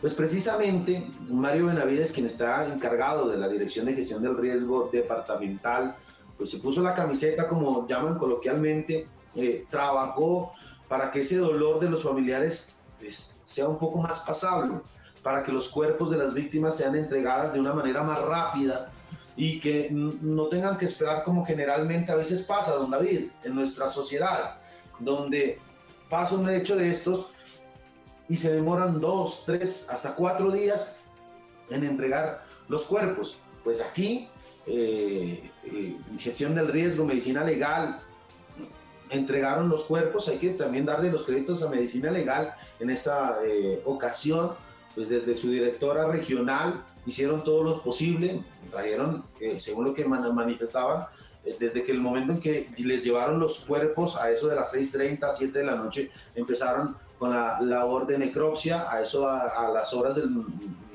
Pues precisamente Mario Benavides, quien está encargado de la Dirección de Gestión del Riesgo Departamental, pues se puso la camiseta, como llaman coloquialmente, eh, trabajó para que ese dolor de los familiares pues, sea un poco más pasable, para que los cuerpos de las víctimas sean entregadas de una manera más rápida y que no tengan que esperar como generalmente a veces pasa, don David, en nuestra sociedad, donde pasa un hecho de estos y se demoran dos, tres, hasta cuatro días en entregar los cuerpos. Pues aquí, eh, eh, gestión del riesgo, medicina legal, entregaron los cuerpos, hay que también darle los créditos a medicina legal en esta eh, ocasión, pues desde su directora regional hicieron todo lo posible, trajeron, eh, según lo que man- manifestaban, desde que el momento en que les llevaron los cuerpos a eso de las 6.30, 7 de la noche, empezaron con la labor de necropsia, a eso a, las horas del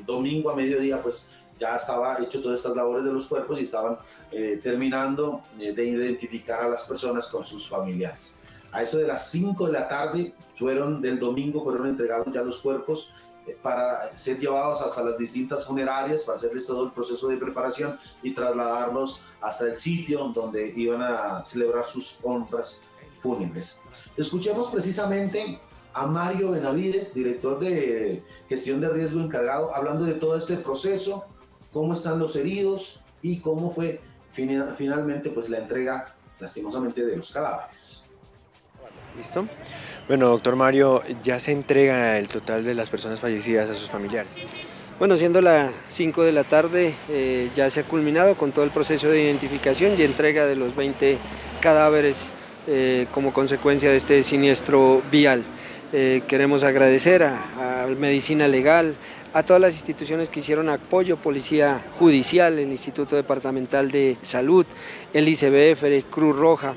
domingo a mediodía, pues ya estaba hecho todas estas labores de los cuerpos y estaban eh, terminando eh, de identificar a las personas con sus familiares. A eso de las 5 de la tarde, fueron del domingo, fueron entregados ya los cuerpos eh, para ser llevados hasta las distintas funerarias, para hacerles todo el proceso de preparación y trasladarlos hasta el sitio donde iban a celebrar sus honras fúnebres. Escuchemos precisamente a Mario Benavides, director de gestión de riesgo encargado, hablando de todo este proceso, cómo están los heridos y cómo fue fina- finalmente pues la entrega lastimosamente de los cadáveres. ¿Listo? Bueno, doctor Mario, ya se entrega el total de las personas fallecidas a sus familiares. Bueno, siendo las 5 de la tarde, eh, ya se ha culminado con todo el proceso de identificación y entrega de los 20 cadáveres eh, como consecuencia de este siniestro vial. Eh, queremos agradecer a, a Medicina Legal, a todas las instituciones que hicieron apoyo, Policía Judicial, el Instituto Departamental de Salud, el ICBF, Cruz Roja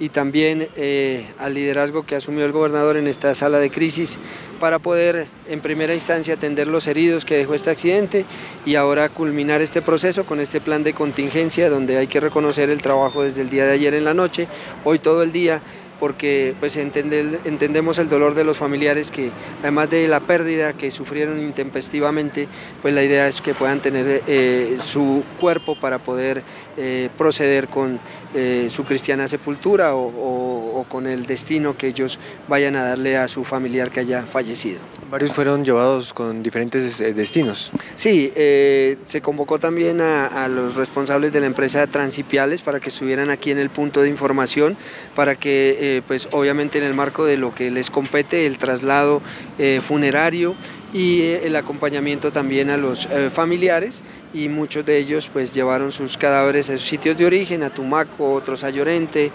y también eh, al liderazgo que asumió el gobernador en esta sala de crisis para poder en primera instancia atender los heridos que dejó este accidente y ahora culminar este proceso con este plan de contingencia donde hay que reconocer el trabajo desde el día de ayer en la noche, hoy todo el día porque pues entendemos el dolor de los familiares que además de la pérdida que sufrieron intempestivamente, pues la idea es que puedan tener eh, su cuerpo para poder eh, proceder con eh, su cristiana sepultura o, o- o con el destino que ellos vayan a darle a su familiar que haya fallecido. Varios fueron llevados con diferentes eh, destinos. Sí, eh, se convocó también a, los responsables de la empresa Transipiales para que estuvieran aquí en el punto de información, para que, eh, pues obviamente en el marco de lo que les compete, el traslado funerario y el acompañamiento también a los familiares y muchos de ellos pues llevaron sus cadáveres a sus sitios de origen, a Tumaco, otros a Llorente,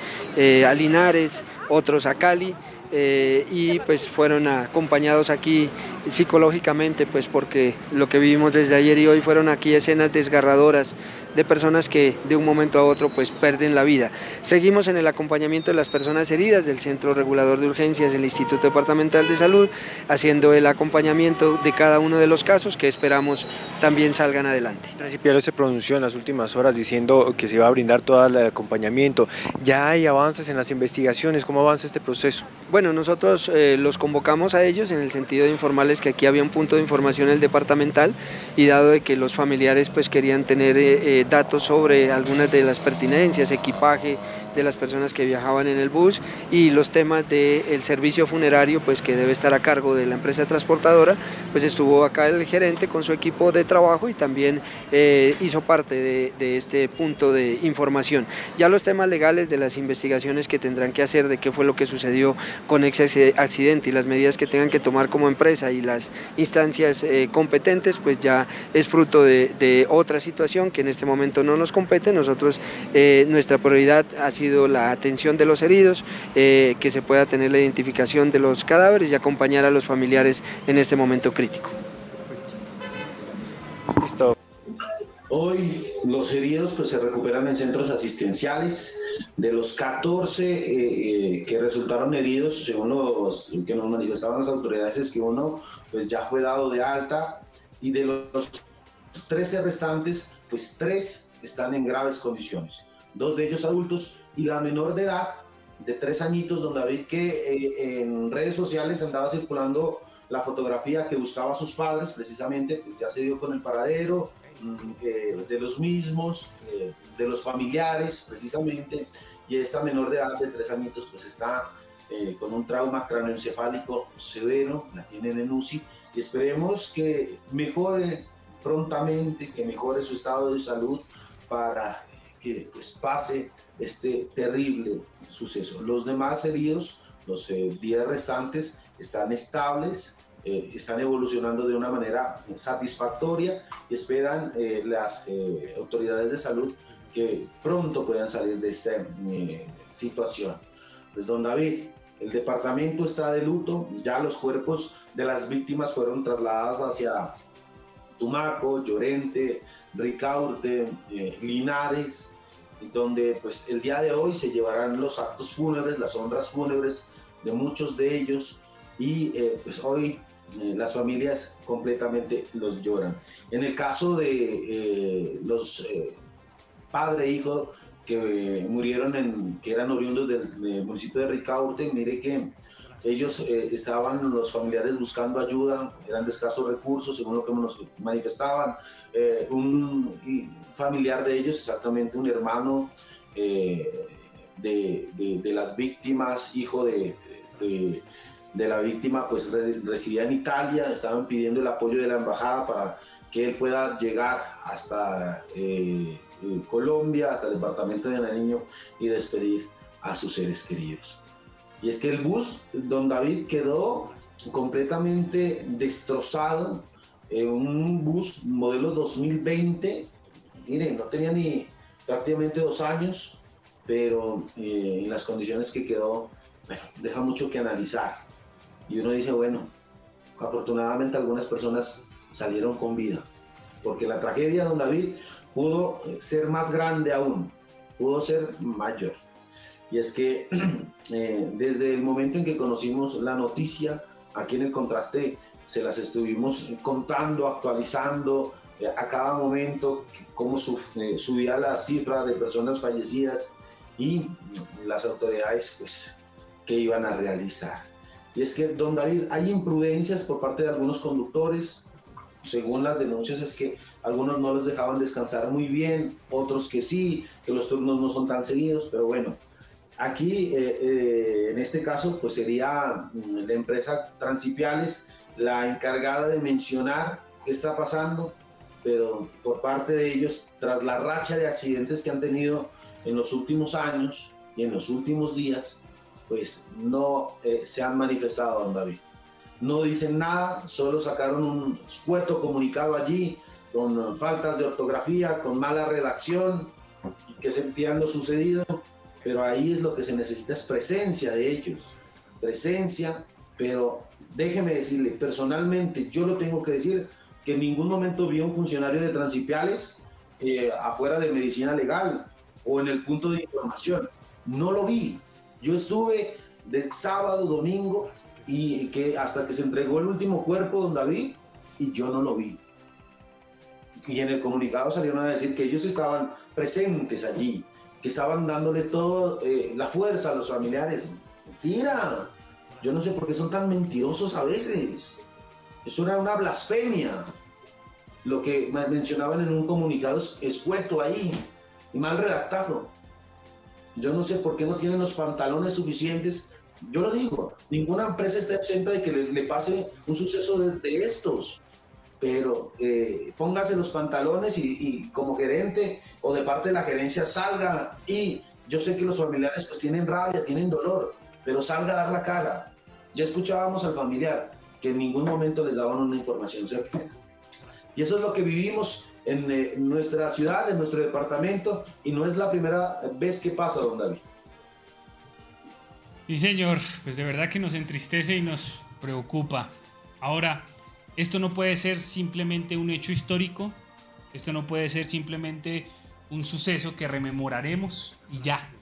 a Linares, otros a Cali eh, y pues fueron acompañados aquí psicológicamente, pues porque lo que vivimos desde ayer y hoy fueron aquí escenas desgarradoras de personas que de un momento a otro pues pierden la vida. Seguimos en el acompañamiento de las personas heridas del Centro Regulador de Urgencias del Instituto Departamental de Salud, haciendo el acompañamiento de cada uno de los casos que esperamos también salgan adelante. El se pronunció en las últimas horas diciendo que se iba a brindar todo el acompañamiento. ¿Ya hay avances en las investigaciones? ¿Cómo avanza este proceso? Bueno, nosotros eh, los convocamos a ellos en el sentido de informarles que aquí había un punto de información el departamental y dado de que los familiares pues querían tener eh, eh, datos sobre algunas de las pertinencias, equipaje, de las personas que viajaban en el bus y los temas del servicio funerario pues que debe estar a cargo de la empresa transportadora pues estuvo acá el gerente con su equipo de trabajo y también eh, hizo parte de, este punto de información. Ya los temas legales de las investigaciones que tendrán que hacer de qué fue lo que sucedió con ese accidente y las medidas que tengan que tomar como empresa y las instancias eh, competentes pues ya es fruto de, de, otra situación que en este momento no nos compete. Nosotros eh, nuestra prioridad ha sido la atención de los heridos, eh, que se pueda tener la identificación de los cadáveres y acompañar a los familiares en este momento crítico. Hoy los heridos pues, se recuperan en centros asistenciales. De los 14 eh, eh, que resultaron heridos, según los que nos manifestaban las autoridades, es que uno pues, ya fue dado de alta y de los 13 restantes, pues tres están en graves condiciones. Dos de ellos adultos y la menor de edad, de tres añitos, donde David que eh, en redes sociales andaba circulando la fotografía que buscaba a sus padres, precisamente, pues ya se dio con el paradero mm, eh, de los mismos, eh, de los familiares, precisamente, y esta menor de edad de tres añitos, pues está con un trauma cráneoencefálico severo, la tienen en UCI, y esperemos que mejore prontamente, que mejore su estado de salud para que pues, pase este terrible suceso. Los demás heridos, los 10 eh, restantes, están estables, eh, están evolucionando de una manera satisfactoria y esperan eh, las autoridades de salud que pronto puedan salir de esta situación. Pues don David, el departamento está de luto, ya los cuerpos de las víctimas fueron trasladados hacia Tumaco, Llorente, Ricaurte, Linares, donde pues el día de hoy se llevarán los actos fúnebres, las honras fúnebres de muchos de ellos y eh, pues hoy eh, las familias completamente los lloran. En el caso de eh, los padre e hijo que murieron en, que eran oriundos del, municipio de Ricaurte, mire que ellos estaban los familiares buscando ayuda, eran de escasos recursos, según lo que nos manifestaban. Un, familiar de ellos, exactamente un hermano eh, de, las víctimas, hijo de, de, la víctima, pues residía en Italia, estaban pidiendo el apoyo de la embajada para que él pueda llegar hasta eh, eh, Colombia, hasta el departamento de Nariño y despedir a sus seres queridos. Y es que el bus, don David, quedó completamente destrozado, un bus modelo 2020 miren, no tenía ni prácticamente dos años, pero eh, en las condiciones que quedó, bueno, deja mucho que analizar. Y uno dice, bueno, afortunadamente algunas personas salieron con vida, porque la tragedia de don David pudo ser más grande aún, pudo ser mayor. Y es que eh, desde el momento en que conocimos la noticia, aquí en el contraste se las estuvimos contando, actualizando, eh, a cada momento cómo eh, subía la cifra de personas fallecidas y las autoridades pues, que iban a realizar. Y es que, don David, hay imprudencias por parte de algunos conductores. Según las denuncias es que algunos no los dejaban descansar muy bien, otros que sí, que los turnos no son tan seguidos, pero bueno, aquí eh, en este caso pues sería mm, la empresa Transipiales la encargada de mencionar qué está pasando, pero por parte de ellos, tras la racha de accidentes que han tenido en los últimos años y en los últimos días, pues no eh, se han manifestado, don David. No dicen nada, solo sacaron un escueto comunicado allí con faltas de ortografía, con mala redacción, que sentían lo sucedido, pero ahí es lo que se necesita es presencia de ellos, presencia, pero déjeme decirle, personalmente yo lo tengo que decir, que en ningún momento vi a un funcionario de Transipiales eh, afuera de medicina legal o en el punto de información. No lo vi. Yo estuve de sábado, domingo y que hasta que se entregó el último cuerpo, don David, y yo no lo vi. Y en el comunicado salieron a decir que ellos estaban presentes allí, que estaban dándole toda eh, la fuerza a los familiares. Mentira. Yo no sé por qué son tan mentirosos a veces. Eso era una blasfemia. Lo que mencionaban en un comunicado escueto ahí y mal redactado. Yo no sé por qué no tienen los pantalones suficientes. Yo lo digo, ninguna empresa está exenta de que le, pase un suceso de, estos. Pero eh, póngase los pantalones y, y, como gerente o de parte de la gerencia salga y yo sé que los familiares pues tienen rabia, tienen dolor, pero salga a dar la cara. Ya escuchábamos al familiar, que en ningún momento les daban una información certera. Y eso es lo que vivimos en, eh, nuestra ciudad, en nuestro departamento, y no es la primera vez que pasa, don David. Sí, señor, pues de verdad que nos entristece y nos preocupa. Ahora, esto no puede ser simplemente un hecho histórico, esto no puede ser simplemente un suceso que rememoraremos y ya.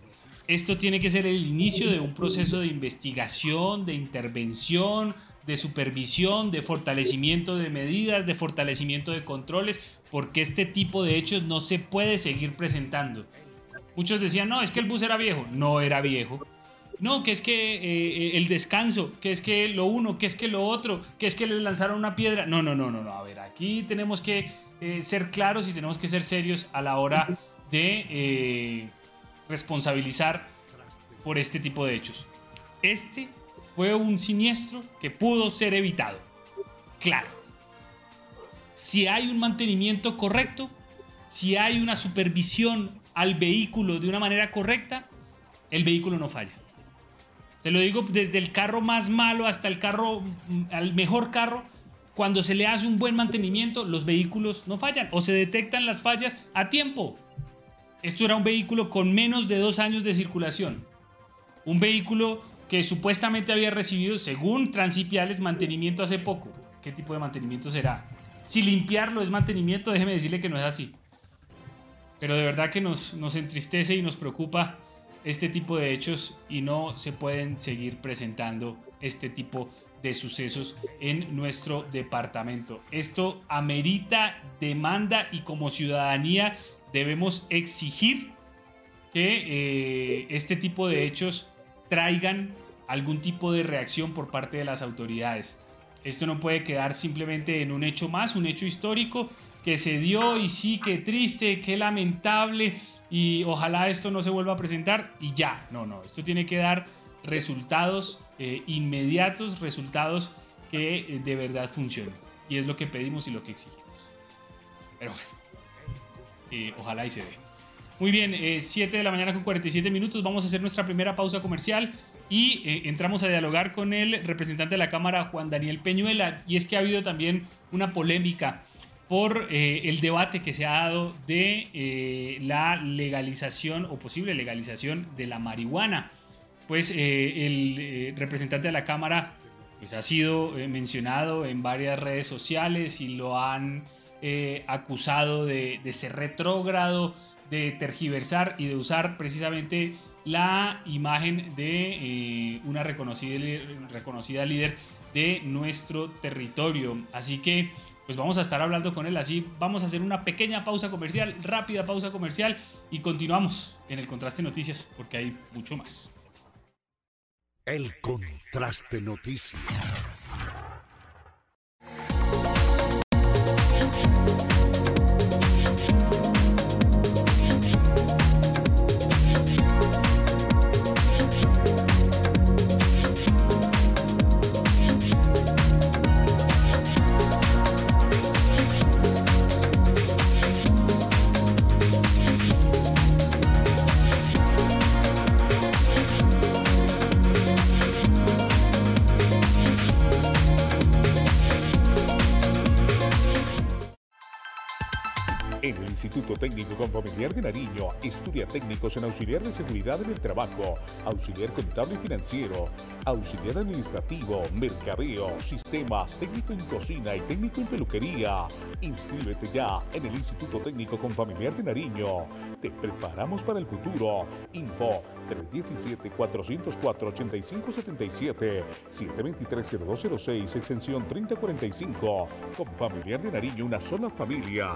Esto tiene que ser el inicio de un proceso de investigación, de intervención, de supervisión, de fortalecimiento de medidas, de fortalecimiento de controles, porque este tipo de hechos no se puede seguir presentando. Muchos decían, no, es que el bus era viejo. No era viejo. No, que es que eh, el descanso, que es que lo uno, que es que lo otro, que es que les lanzaron una piedra. No, no, no, no, no. A ver, aquí tenemos que eh, ser claros y tenemos que ser serios a la hora de eh, responsabilizar por este tipo de hechos. Este fue un siniestro que pudo ser evitado. Claro. Si hay un mantenimiento correcto, si hay una supervisión al vehículo de una manera correcta, el vehículo no falla. Te lo digo desde el carro más malo hasta el carro, mm, al mejor carro. Cuando se le hace un buen mantenimiento, los vehículos no fallan o se detectan las fallas a tiempo. Esto era un vehículo con menos de dos años de circulación. Un vehículo que supuestamente había recibido, según Transipiales, mantenimiento hace poco. ¿Qué tipo de mantenimiento será? Si limpiarlo es mantenimiento, déjeme decirle que no es así. Pero de verdad que nos, nos entristece y nos preocupa este tipo de hechos y no se pueden seguir presentando este tipo de sucesos en nuestro departamento. Esto amerita demanda y como ciudadanía debemos exigir que eh, este tipo de hechos traigan algún tipo de reacción por parte de las autoridades. Esto no puede quedar simplemente en un hecho más, un hecho histórico que se dio y sí, qué triste, qué lamentable y ojalá esto no se vuelva a presentar y ya, no, no, esto tiene que dar resultados eh, inmediatos, resultados que eh, de verdad funcionen y es lo que pedimos y lo que exigimos. Pero bueno, eh, ojalá y se dé. Muy bien, 7 de la mañana con 47 minutos, vamos a hacer nuestra primera pausa comercial y entramos a dialogar con el representante de la Cámara, Juan Daniel Peñuela, y es que ha habido también una polémica por eh, el debate que se ha dado de eh, la legalización o posible legalización de la marihuana. Pues eh, el representante de la Cámara pues, ha sido mencionado en varias redes sociales y lo han acusado de, ser retrógrado, de tergiversar y de usar precisamente la imagen de una reconocida, reconocida líder de nuestro territorio. Así que pues vamos a estar hablando con él así. Vamos a hacer una pequeña pausa comercial, rápida pausa comercial y continuamos en el Contraste Noticias porque hay mucho más. El Contraste Noticias. Técnico Confamiliar de Nariño, estudia técnicos en auxiliar de seguridad en el trabajo, auxiliar contable y financiero, auxiliar administrativo, mercadeo, sistemas, técnico en cocina y técnico en peluquería. Inscríbete ya en el Instituto Técnico Confamiliar de Nariño. Te preparamos para el futuro. Info 317-404-8577, 723-0206, extensión 3045. Con Familiar de Nariño, una sola familia.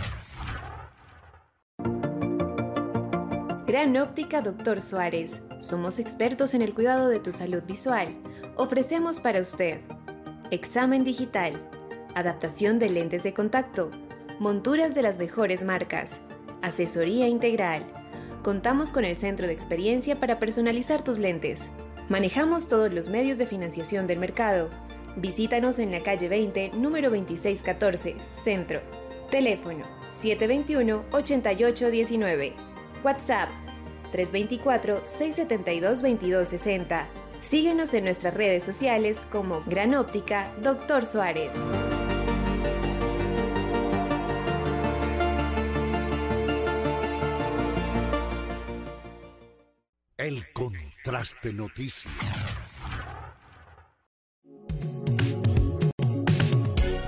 Gran Óptica Doctor Suárez. Somos expertos en el cuidado de tu salud visual. Ofrecemos para usted examen digital, adaptación de lentes de contacto, monturas de las mejores marcas, asesoría integral. Contamos con el centro de experiencia para personalizar tus lentes. Manejamos todos los medios de financiación del mercado. Visítanos en la calle 20, número 2614, Centro. Teléfono 721-8819. WhatsApp 324-672-2260. Síguenos en nuestras redes sociales como Gran Óptica Doctor Suárez. El contraste noticias.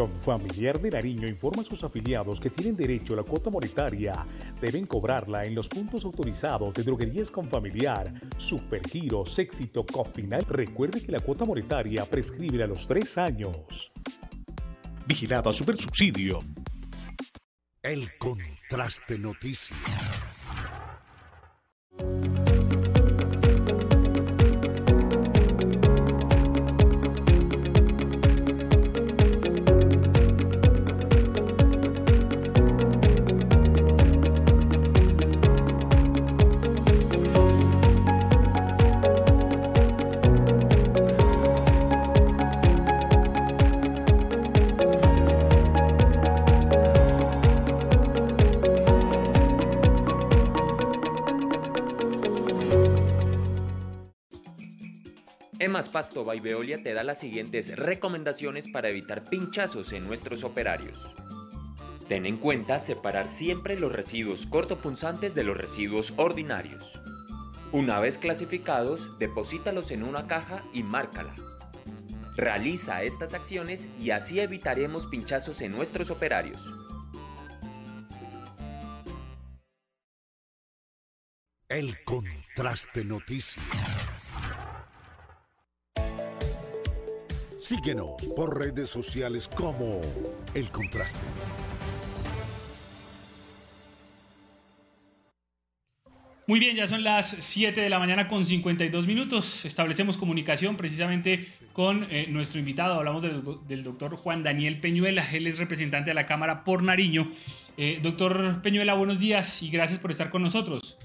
Confamiliar de Nariño informa a sus afiliados que tienen derecho a la cuota monetaria. Deben cobrarla en los puntos autorizados de droguerías Confamiliar, Supergiros, Éxito, Cofinal. Recuerde que la cuota monetaria prescribe a los tres años. Vigilado a Supersubsidio. El contraste noticias. Emas Pasto by Veolia te da las siguientes recomendaciones para evitar pinchazos en nuestros operarios. Ten en cuenta separar siempre los residuos cortopunzantes de los residuos ordinarios. Una vez clasificados, deposítalos en una caja y márcala. Realiza estas acciones y así evitaremos pinchazos en nuestros operarios. El contraste noticias. Síguenos por redes sociales como El Contraste. Muy bien, ya son las 7 de la mañana con 52 minutos. Establecemos comunicación precisamente con eh, nuestro invitado. Hablamos del, doctor Juan Daniel Peñuela. Él es representante de la Cámara por Nariño. Eh, doctor Peñuela, buenos días y gracias por estar con nosotros.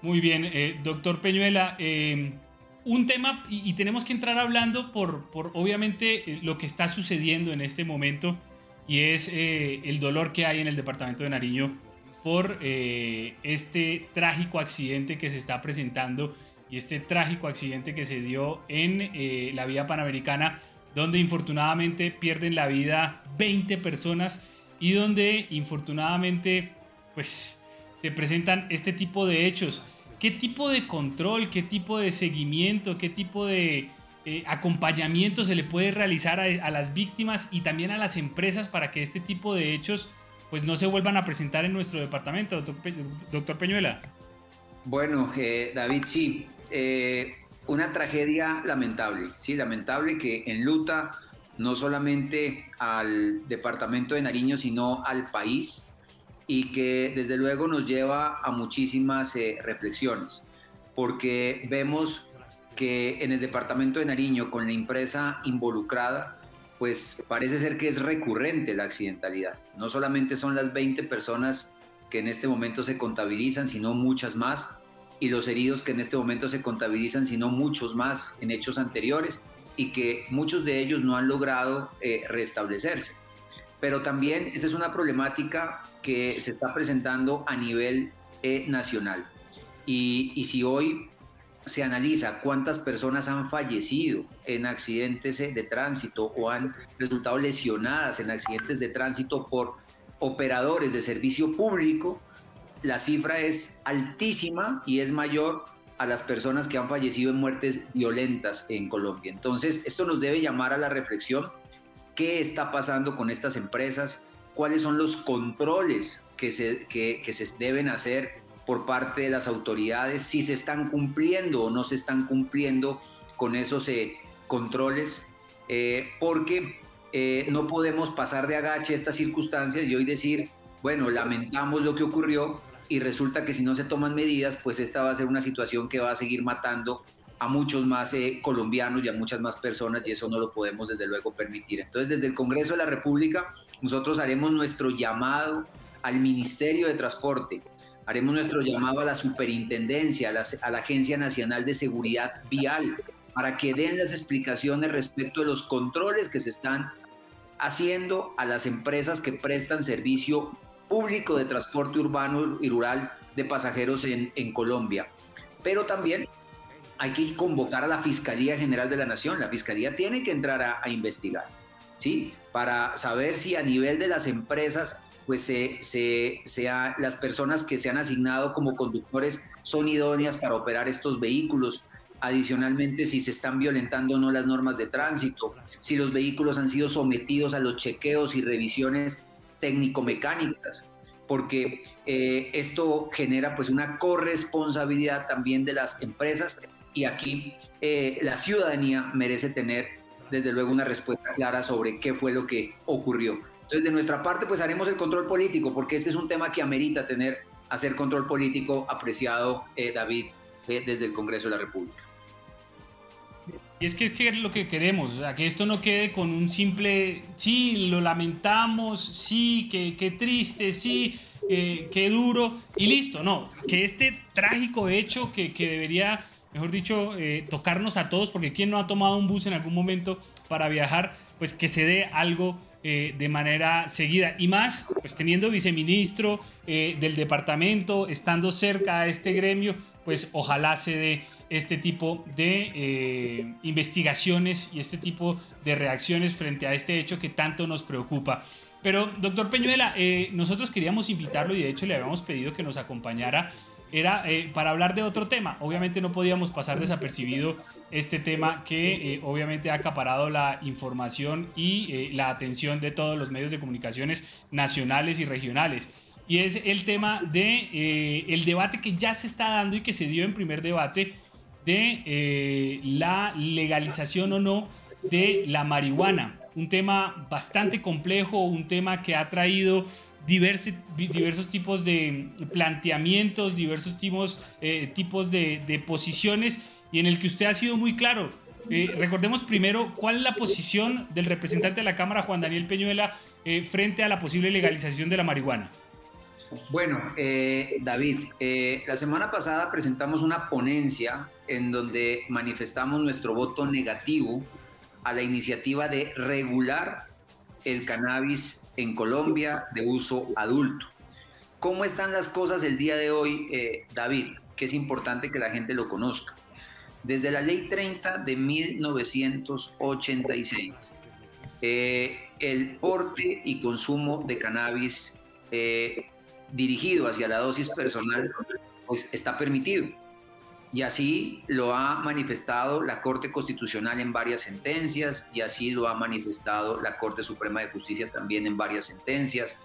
Muy bien, eh, doctor Peñuela. Eh, un tema, y, tenemos que entrar hablando por, por obviamente eh, lo que está sucediendo en este momento, y es eh, el dolor que hay en el departamento de Nariño por este trágico accidente que se está presentando y este trágico accidente que se dio en la vía panamericana, donde infortunadamente pierden la vida 20 personas y donde infortunadamente pues se presentan este tipo de hechos. ¿Qué tipo de control, qué tipo de seguimiento, qué tipo de eh, acompañamiento se le puede realizar a, las víctimas y también a las empresas para que este tipo de hechos pues no se vuelvan a presentar en nuestro departamento, doctor, Peñuela? Bueno, eh, David, sí, eh, una tragedia lamentable, sí, lamentable que enluta no solamente al departamento de Nariño, sino al país y que desde luego nos lleva a muchísimas eh, reflexiones, porque vemos que en el departamento de Nariño, con la empresa involucrada, pues parece ser que es recurrente la accidentalidad. No solamente son las 20 personas que en este momento se contabilizan, sino muchas más, y los heridos que en este momento se contabilizan, sino muchos más en hechos anteriores, y que muchos de ellos no han logrado eh, restablecerse. Pero también esa es una problemática que se está presentando a nivel eh, nacional. Y, y, si hoy se analiza cuántas personas han fallecido en accidentes de tránsito o han resultado lesionadas en accidentes de tránsito por operadores de servicio público, la cifra es altísima y es mayor a las personas que han fallecido en muertes violentas en Colombia. Entonces, esto nos debe llamar a la reflexión qué está pasando con estas empresas, cuáles son los controles que se, que, se deben hacer por parte de las autoridades, si se están cumpliendo o no se están cumpliendo con esos eh, controles, eh, porque eh, no podemos pasar de agache estas circunstancias y hoy decir, bueno, lamentamos lo que ocurrió y resulta que si no se toman medidas, pues esta va a ser una situación que va a seguir matando a muchos más eh, colombianos y a muchas más personas y eso no lo podemos desde luego permitir. Entonces desde el Congreso de la República nosotros haremos nuestro llamado al Ministerio de Transporte, haremos nuestro llamado a la Superintendencia, a la, a la Agencia Nacional de Seguridad Vial, para que den las explicaciones respecto de los controles que se están haciendo a las empresas que prestan servicio público de transporte urbano y rural de pasajeros en, en Colombia. Pero también hay que convocar a la Fiscalía General de la Nación. La Fiscalía tiene que entrar a, investigar, ¿sí? Para saber si a nivel de las empresas, pues se, se, sea, las personas que se han asignado como conductores son idóneas para operar estos vehículos. Adicionalmente, si se están violentando o no las normas de tránsito, si los vehículos han sido sometidos a los chequeos y revisiones técnico-mecánicas porque eh, esto genera pues una corresponsabilidad también de las empresas y aquí eh, la ciudadanía merece tener desde luego una respuesta clara sobre qué fue lo que ocurrió. Entonces, de nuestra parte, pues haremos el control político, porque este es un tema que amerita tener, hacer control político apreciado, eh, David, desde el Congreso de la República. Y es que es lo que queremos, o sea, que esto no quede con un simple, sí, lo lamentamos, sí, qué triste, sí, eh, qué duro, y listo, no, que este trágico hecho que, que debería mejor dicho, eh, tocarnos a todos, porque quien no ha tomado un bus en algún momento para viajar, pues que se dé algo eh, de manera seguida. Y más, pues teniendo viceministro eh, del departamento, estando cerca a este gremio, pues ojalá se dé este tipo de investigaciones y este tipo de reacciones frente a este hecho que tanto nos preocupa. Pero, doctor Peñuela, nosotros queríamos invitarlo y de hecho le habíamos pedido que nos acompañara era eh, para hablar de otro tema. Obviamente no podíamos pasar desapercibido este tema que eh, obviamente ha acaparado la información y eh, la atención de todos los medios de comunicaciones nacionales y regionales. Y es el tema de el debate que ya se está dando y que se dio en primer debate de la legalización o no de la marihuana. Un tema bastante complejo, un tema que ha traído diversos, tipos de planteamientos, diversos tipos, eh, de, posiciones y en el que usted ha sido muy claro. Eh, recordemos primero cuál es la posición del representante de la Cámara, Juan Daniel Peñuela, eh, frente a la posible legalización de la marihuana. Bueno, David, la semana pasada presentamos una ponencia en donde manifestamos nuestro voto negativo a la iniciativa de regular el cannabis en Colombia de uso adulto. ¿Cómo están las cosas el día de hoy, eh, David? Que es importante que la gente lo conozca. Desde la ley 30 de 1986, el porte y consumo de cannabis dirigido hacia la dosis personal, pues está permitido. Y así lo ha manifestado la Corte Constitucional en varias sentencias, y así lo ha manifestado la Corte Suprema de Justicia también en varias sentencias.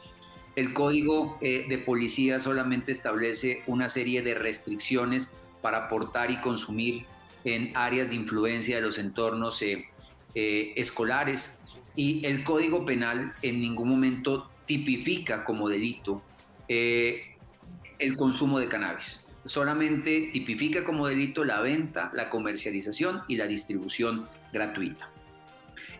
El Código eh, de Policía solamente establece una serie de restricciones para portar y consumir en áreas de influencia de los entornos eh, eh, escolares y el Código Penal en ningún momento tipifica como delito el consumo de cannabis. Solamente tipifica como delito la venta, la comercialización y la distribución gratuita.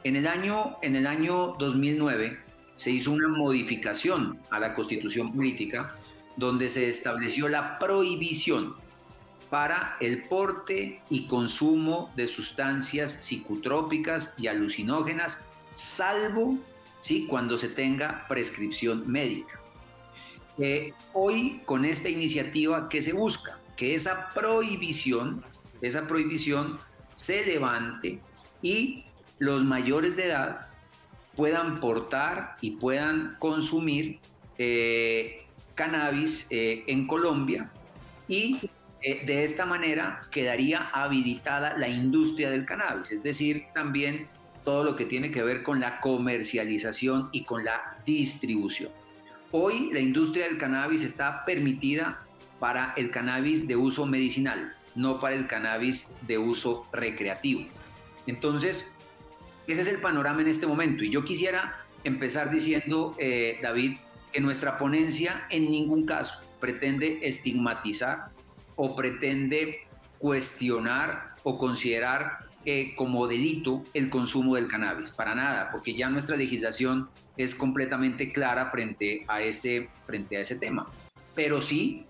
En el año, en el año 2009 se hizo una modificación a la constitución política donde se estableció la prohibición para el porte y consumo de sustancias psicotrópicas y alucinógenas, salvo ¿sí? cuando se tenga prescripción médica. Eh, hoy con esta iniciativa, ¿qué se busca? Que esa prohibición, esa prohibición se levante y los mayores de edad puedan portar y puedan consumir eh, cannabis eh, en Colombia y de esta manera quedaría habilitada la industria del cannabis, es decir, también todo lo que tiene que ver con la comercialización y con la distribución. Hoy la industria del cannabis está permitida para el cannabis de uso medicinal, no para el cannabis de uso recreativo. Entonces, ese es el panorama en este momento. Y yo quisiera empezar diciendo, eh, David, que nuestra ponencia en ningún caso pretende estigmatizar o pretende cuestionar o considerar eh, como delito el consumo del cannabis. Para nada, porque ya nuestra legislación es completamente clara frente a ese, frente a ese tema. Pero sí,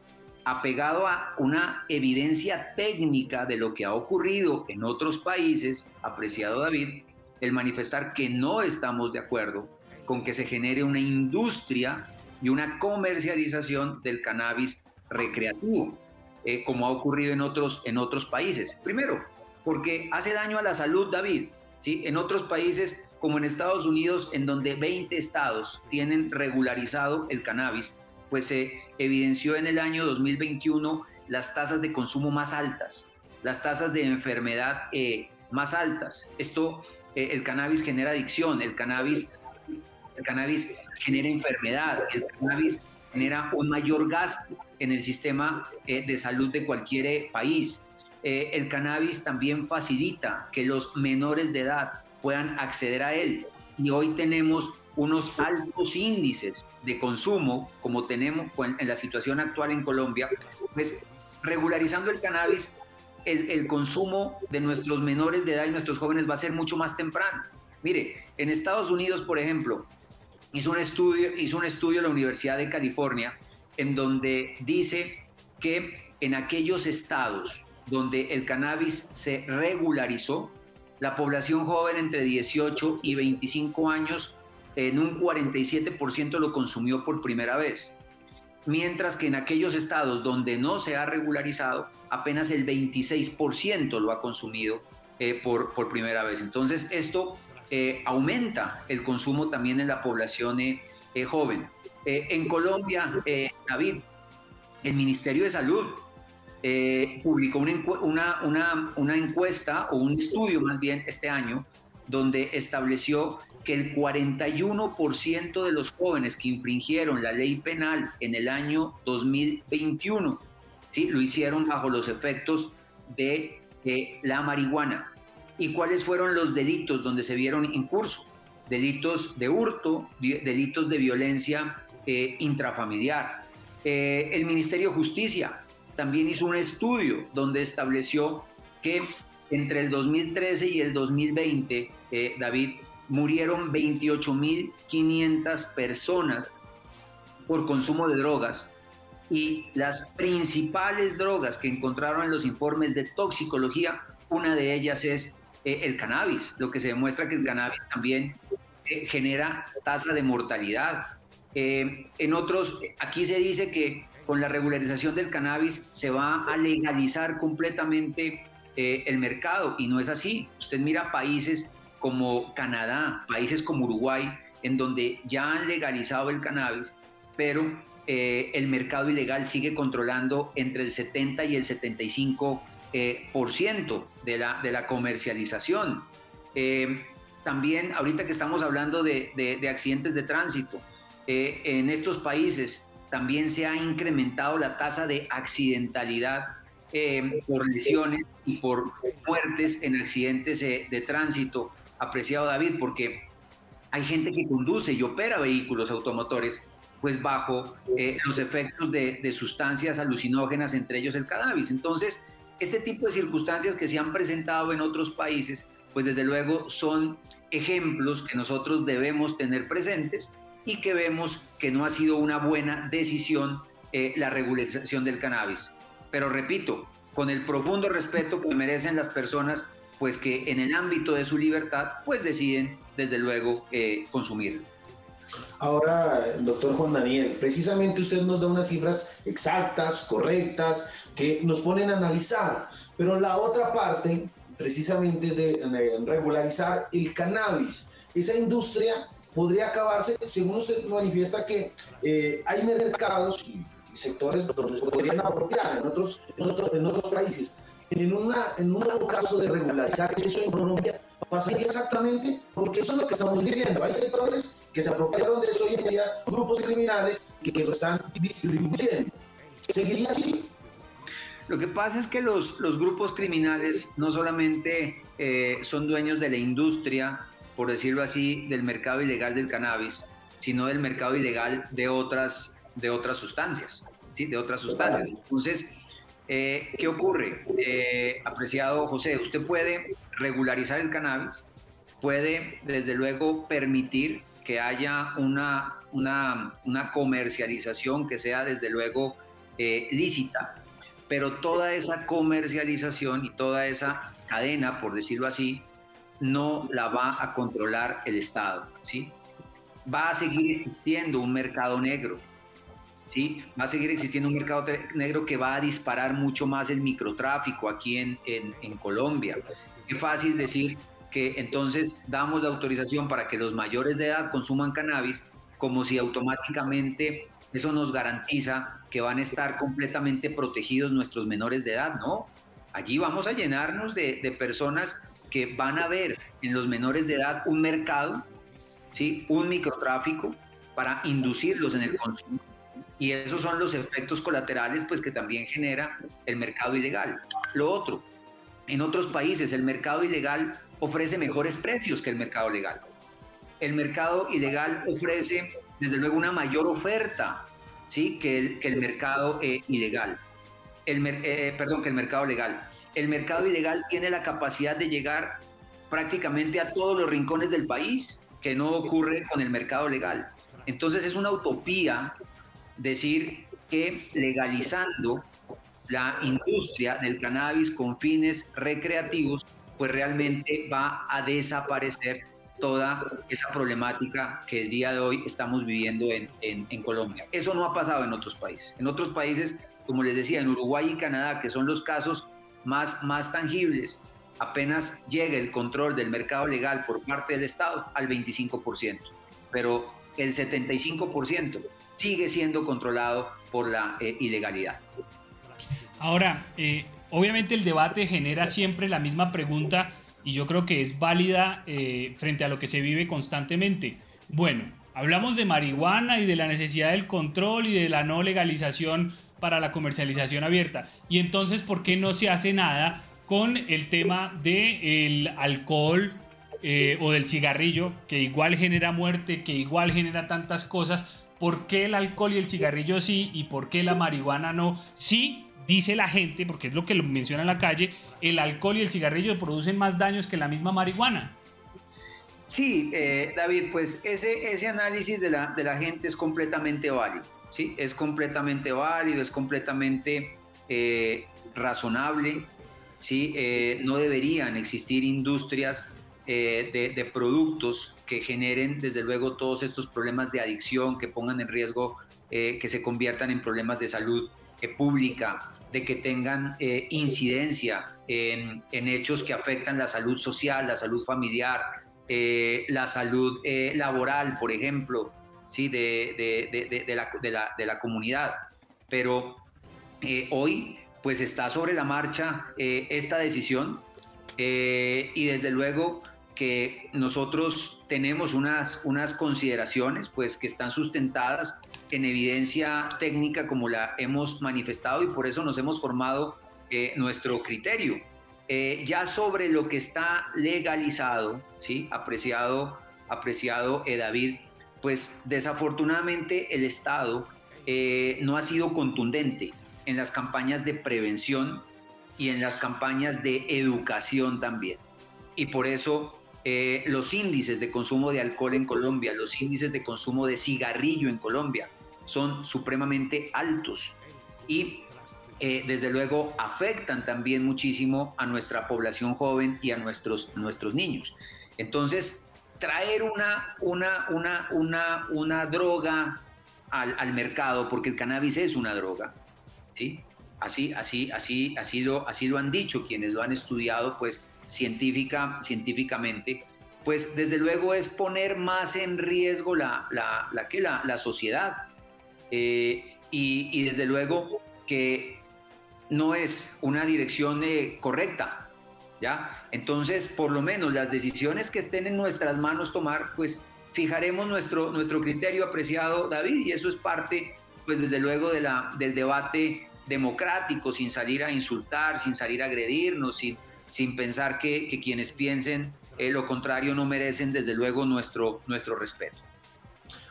apegado a una evidencia técnica de lo que ha ocurrido en otros países, apreciado David, el manifestar que no estamos de acuerdo con que se genere una industria y una comercialización del cannabis recreativo, eh, como ha ocurrido en otros, en otros países. Primero, porque hace daño a la salud, David. ¿sí? En otros países como en Estados Unidos, en donde 20 estados tienen regularizado el cannabis, pues se evidenció en el año 2021 las tasas de consumo más altas, las tasas de enfermedad eh, más altas. Esto, eh, el cannabis genera adicción, el cannabis, el cannabis genera enfermedad, el cannabis genera un mayor gasto en el sistema eh, de salud de cualquier país. el cannabis también facilita que los menores de edad puedan acceder a él. Y hoy tenemos unos altos índices de consumo, como tenemos en la situación actual en Colombia, pues regularizando el cannabis, el, consumo de nuestros menores de edad y nuestros jóvenes va a ser mucho más temprano. Mire, en Estados Unidos, por ejemplo, hizo un estudio, hizo un estudio la Universidad de California en donde dice que en aquellos estados donde el cannabis se regularizó, la población joven entre 18 y 25 años en un 47% lo consumió por primera vez, mientras que en aquellos estados donde no se ha regularizado, apenas el 26% lo ha consumido eh, por, por, primera vez. Entonces esto eh, aumenta el consumo también en la población eh, joven. en Colombia, David, el Ministerio de Salud eh, publicó una, una, una, encuesta o un estudio más bien este año donde estableció que el 41% de los jóvenes que infringieron la ley penal en el año 2021 ¿sí? lo hicieron bajo los efectos de, la marihuana. ¿Y cuáles fueron los delitos donde se vieron en curso? Delitos de hurto, delitos de violencia eh, intrafamiliar. Eh, el Ministerio de Justicia también hizo un estudio donde estableció que entre el 2013 y el 2020, eh, David, murieron 28.500 personas por consumo de drogas. Y las principales drogas que encontraron en los informes de toxicología, una de ellas es eh, el cannabis, lo que se demuestra que el cannabis también eh, genera tasa de mortalidad. En otros, aquí se dice que con la regularización del cannabis se va a legalizar completamente el mercado y no es así. Usted mira países como Canadá, países como Uruguay, en donde ya han legalizado el cannabis, pero el mercado ilegal sigue controlando entre el 70 y el 75 eh, por ciento de la, comercialización. Eh, también, ahorita que estamos hablando de, de, accidentes de tránsito, eh, en estos países también se ha incrementado la tasa de accidentalidad por lesiones y por muertes en accidentes de tránsito, apreciado David, porque hay gente que conduce y opera vehículos automotores pues bajo los efectos de, de, sustancias alucinógenas, entre ellos el cannabis. Entonces, este tipo de circunstancias que se han presentado en otros países, pues desde luego son ejemplos que nosotros debemos tener presentes y que vemos que no ha sido una buena decisión eh, la regularización del cannabis. Pero repito, con el profundo respeto que merecen las personas, pues que en el ámbito de su libertad, pues deciden desde luego eh, consumirlo. Ahora, doctor Juan Daniel, precisamente usted nos da unas cifras exactas, correctas, que nos ponen a analizar. Pero la otra parte, precisamente, es de regularizar el cannabis. Esa industria podría acabarse, según usted manifiesta, que eh, hay mercados y sectores donde se podrían apropiar en otros, en otros, países. En, una, en un caso de regularizar eso en Colombia, pasaría exactamente porque eso es lo que estamos viviendo. Hay sectores que se apropiaron de eso hoy en día, grupos criminales que, que lo están distribuyendo. ¿Seguiría así? Lo que pasa es que los, los grupos criminales no solamente eh, son dueños de la industria, por decirlo así, del mercado ilegal del cannabis, sino del mercado ilegal de otras, de otras sustancias, ¿sí? De otras sustancias. Entonces, eh, ¿qué ocurre? Eh, apreciado José, usted puede regularizar el cannabis, puede desde luego permitir que haya una, una, una comercialización que sea desde luego lícita, pero toda esa comercialización y toda esa cadena, por decirlo así, no la va a controlar el Estado, ¿sí? Va a seguir existiendo un mercado negro, ¿sí? Va a seguir existiendo un mercado negro que va a disparar mucho más el microtráfico aquí en, en, Colombia. Es fácil decir que entonces damos la autorización para que los mayores de edad consuman cannabis como si automáticamente eso nos garantiza que van a estar completamente protegidos nuestros menores de edad, ¿no? Allí vamos a llenarnos de, personas que van a ver en los menores de edad un mercado, ¿sí? un microtráfico para inducirlos en el consumo. Y esos son los efectos colaterales pues, que también genera el mercado ilegal. Lo otro, en otros países el mercado ilegal ofrece mejores precios que el mercado legal. El mercado ilegal ofrece desde luego una mayor oferta ¿sí? que, el, que el mercado eh, ilegal. El, eh, perdón, que el mercado legal. El mercado ilegal tiene la capacidad de llegar prácticamente a todos los rincones del país, que no ocurre con el mercado legal. Entonces es una utopía decir que legalizando la industria del cannabis con fines recreativos, pues realmente va a desaparecer toda esa problemática que el día de hoy estamos viviendo en, Colombia. Eso no ha pasado en otros países. En otros países, como les decía, en Uruguay y Canadá, que son los casos más, más tangibles, apenas llega el control del mercado legal por parte del Estado al 25%, pero el 75% sigue siendo controlado por la eh, ilegalidad. Ahora, eh, obviamente el debate genera siempre la misma pregunta y yo creo que es válida eh, frente a lo que se vive constantemente. Bueno, hablamos de marihuana y de la necesidad del control y de la no legalización para la comercialización abierta. Y entonces, ¿por qué no se hace nada con el tema del alcohol eh, o del cigarrillo, que igual genera muerte, que igual genera tantas cosas? ¿Por qué el alcohol y el cigarrillo sí y por qué la marihuana no? Sí, dice la gente, porque es lo que lo menciona en la calle, el alcohol y el cigarrillo producen más daños que la misma marihuana. Sí, eh, David, pues ese, ese análisis de la, de la gente es completamente válido, ¿sí? Es completamente válido, es completamente eh, razonable, ¿sí? Eh, no deberían existir industrias de, de, productos que generen, desde luego, todos estos problemas de adicción, que pongan en riesgo, que se conviertan en problemas de salud pública, de que tengan incidencia en, hechos que afectan la salud social, la salud familiar, eh, la salud eh, laboral, por ejemplo, ¿sí? de, de, la, de, la, comunidad. Pero eh, hoy pues está sobre la marcha esta decisión y desde luego que nosotros tenemos unas, unas consideraciones pues que están sustentadas en evidencia técnica como la hemos manifestado y por eso nos hemos formado nuestro criterio. Eh, ya sobre lo que está legalizado, ¿sí? apreciado, apreciado eh, David, pues desafortunadamente el Estado eh, no ha sido contundente en las campañas de prevención y en las campañas de educación también. Y por eso los índices de consumo de alcohol en Colombia, los índices de consumo de cigarrillo en Colombia son supremamente altos. Y eh, desde luego afectan también muchísimo a nuestra población joven y a nuestros, nuestros niños. Entonces, traer una, una, una, una, una droga al, al, mercado, porque el cannabis es una droga, ¿sí? Así, así, así, así, lo, así lo han dicho quienes lo han estudiado, pues, científica, científicamente, pues desde luego es poner más en riesgo la, la, la, la, la sociedad. Eh, y, y desde luego que no es una dirección eh, correcta, ¿ya? Entonces, por lo menos las decisiones que estén en nuestras manos tomar, pues fijaremos nuestro, nuestro criterio apreciado, David, y eso es parte, pues desde luego, de la, del debate democrático, sin salir a insultar, sin salir a agredirnos, sin, sin pensar que, quienes piensen eh, lo contrario no merecen, desde luego, nuestro, nuestro respeto.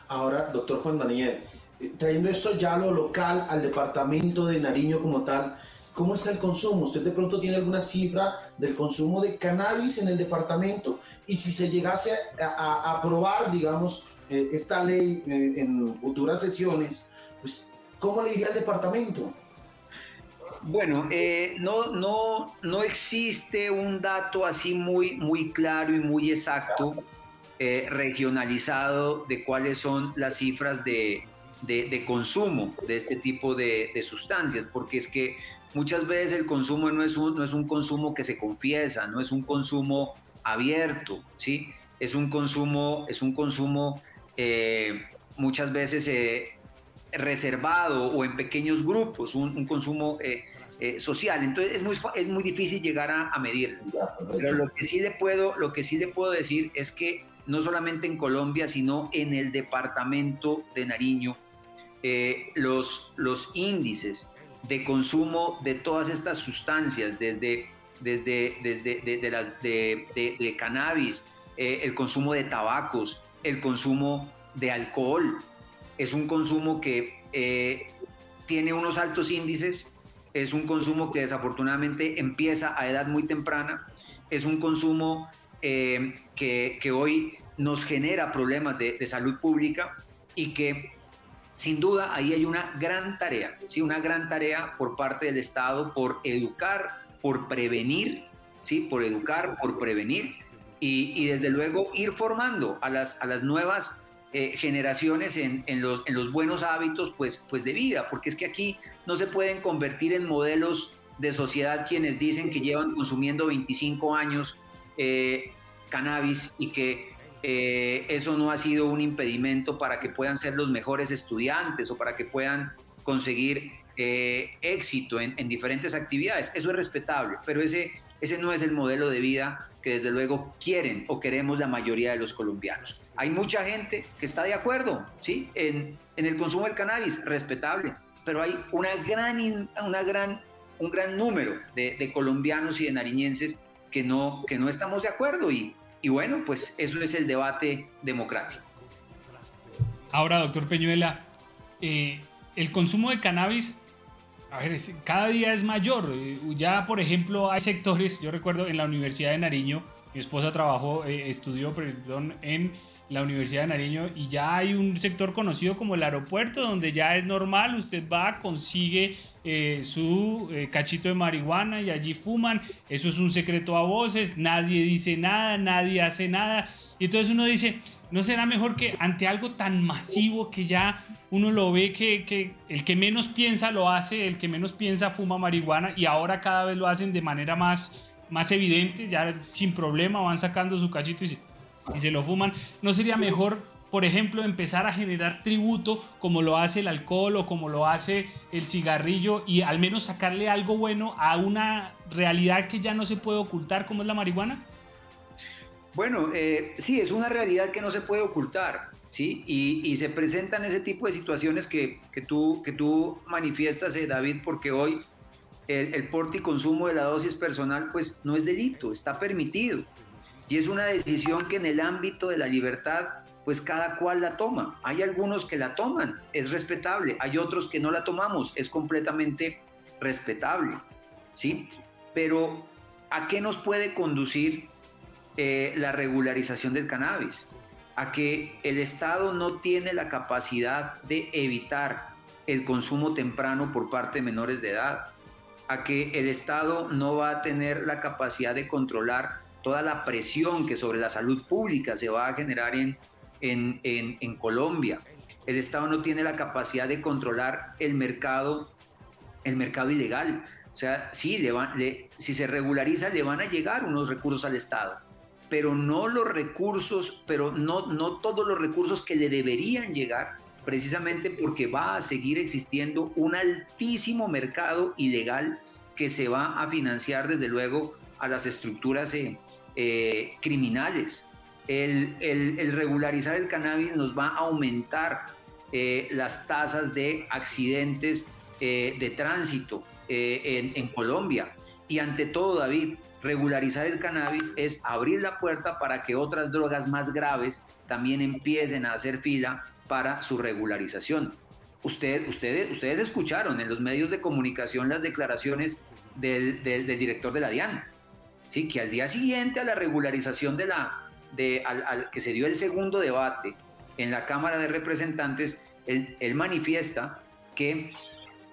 Ahora, doctor Juan Daniel, eh, trayendo esto ya a lo local, al departamento de Nariño como tal, ¿Cómo está el consumo? ¿Usted de pronto tiene alguna cifra del consumo de cannabis en el departamento? Y si se llegase a, aprobar, digamos, eh, esta ley eh, en futuras sesiones, pues, ¿cómo le iría al departamento? Bueno, eh, no, no, no existe un dato así muy, muy claro y muy exacto, regionalizado, de cuáles son las cifras de, de, consumo de este tipo de, de, sustancias, porque es que muchas veces el consumo no es, un, no es un consumo que se confiesa, no es un consumo abierto, ¿sí? Es un consumo, es un consumo eh, muchas veces eh, reservado o en pequeños grupos, un, consumo eh, social. Entonces es muy, es muy difícil llegar a, a medirlo. Pero lo que, sí le puedo, lo que sí le puedo decir es que no solamente en Colombia, sino en el departamento de Nariño, los, los índices de consumo de todas estas sustancias, desde, desde, desde las, de, cannabis, eh, el consumo de tabacos, el consumo de alcohol. Es un consumo que eh, tiene unos altos índices, es un consumo que desafortunadamente empieza a edad muy temprana, es un consumo eh, que, que, hoy nos genera problemas de, de salud pública y que sin duda ahí hay una gran tarea, ¿sí? una gran tarea por parte del Estado por educar, por prevenir, ¿sí? por educar, por prevenir y, desde luego ir formando a las, a las nuevas eh, generaciones en, los, en los buenos hábitos pues, pues de vida, porque es que aquí no se pueden convertir en modelos de sociedad quienes dicen que llevan consumiendo 25 años eh, cannabis y que eh, eso no ha sido un impedimento para que puedan ser los mejores estudiantes o para que puedan conseguir eh, éxito en, diferentes actividades. Eso es respetable, pero ese, ese no es el modelo de vida que desde luego quieren o queremos la mayoría de los colombianos. Hay mucha gente que está de acuerdo ¿sí? en, el consumo del cannabis, respetable, pero hay una gran, una gran, un gran número de, de colombianos y de nariñenses que no, que no estamos de acuerdo y, y bueno, pues eso es el debate democrático. Ahora, doctor Peñuela, eh, el consumo de cannabis, a ver, cada día es mayor. Eh, ya, por ejemplo, hay sectores, yo recuerdo en la Universidad de Nariño, Mi esposa trabajó, eh, estudió, perdón, en la Universidad de Nariño y ya hay un sector conocido como el aeropuerto donde ya es normal, usted va, consigue eh, su eh, cachito de marihuana y allí fuman, eso es un secreto a voces, nadie dice nada, nadie hace nada. Y entonces uno dice, ¿no será mejor que ante algo tan masivo que ya uno lo ve que, que el que menos piensa lo hace, el que menos piensa fuma marihuana y ahora cada vez lo hacen de manera más, más evidente, ya sin problema van sacando su cachito y se y se lo fuman, ¿no sería mejor, por ejemplo, empezar a generar tributo como lo hace el alcohol o como lo hace el cigarrillo y al menos sacarle algo bueno a una realidad que ya no se puede ocultar como es la marihuana? Bueno, eh, sí, es una realidad que no se puede ocultar, ¿sí? Y, se presentan ese tipo de situaciones que, que, tú, que tú manifiestas, eh, David, porque hoy el, el porte y consumo de la dosis personal, pues no es delito, está permitido. Y es una decisión que en el ámbito de la libertad, pues cada cual la toma. Hay algunos que la toman, es respetable. Hay otros que no la tomamos, es completamente respetable. ¿Sí? Pero, ¿a qué nos puede conducir eh, la regularización del cannabis? A que el Estado no tiene la capacidad de evitar el consumo temprano por parte de menores de edad, a que el Estado no va a tener la capacidad de controlar toda la presión que sobre la salud pública se va a generar en, en, en, Colombia. El Estado no tiene la capacidad de controlar el mercado, el mercado ilegal. O sea, sí, le si se regulariza, le van a llegar unos recursos al Estado, pero no los recursos, pero no, no todos los recursos que le deberían llegar, precisamente porque va a seguir existiendo un altísimo mercado ilegal que se va a financiar, desde luego, a las estructuras eh, eh, criminales. El, regularizar el cannabis nos va a aumentar eh, las tasas de accidentes de tránsito en, en Colombia. Y ante todo, David, regularizar el cannabis es abrir la puerta para que otras drogas más graves también empiecen a hacer fila para su regularización. Usted, ustedes, ustedes escucharon en los medios de comunicación las declaraciones del, del director de la DIAN. ¿Sí? que al día siguiente a la regularización de la, de, al, que se dio el segundo debate en la Cámara de Representantes, él, manifiesta que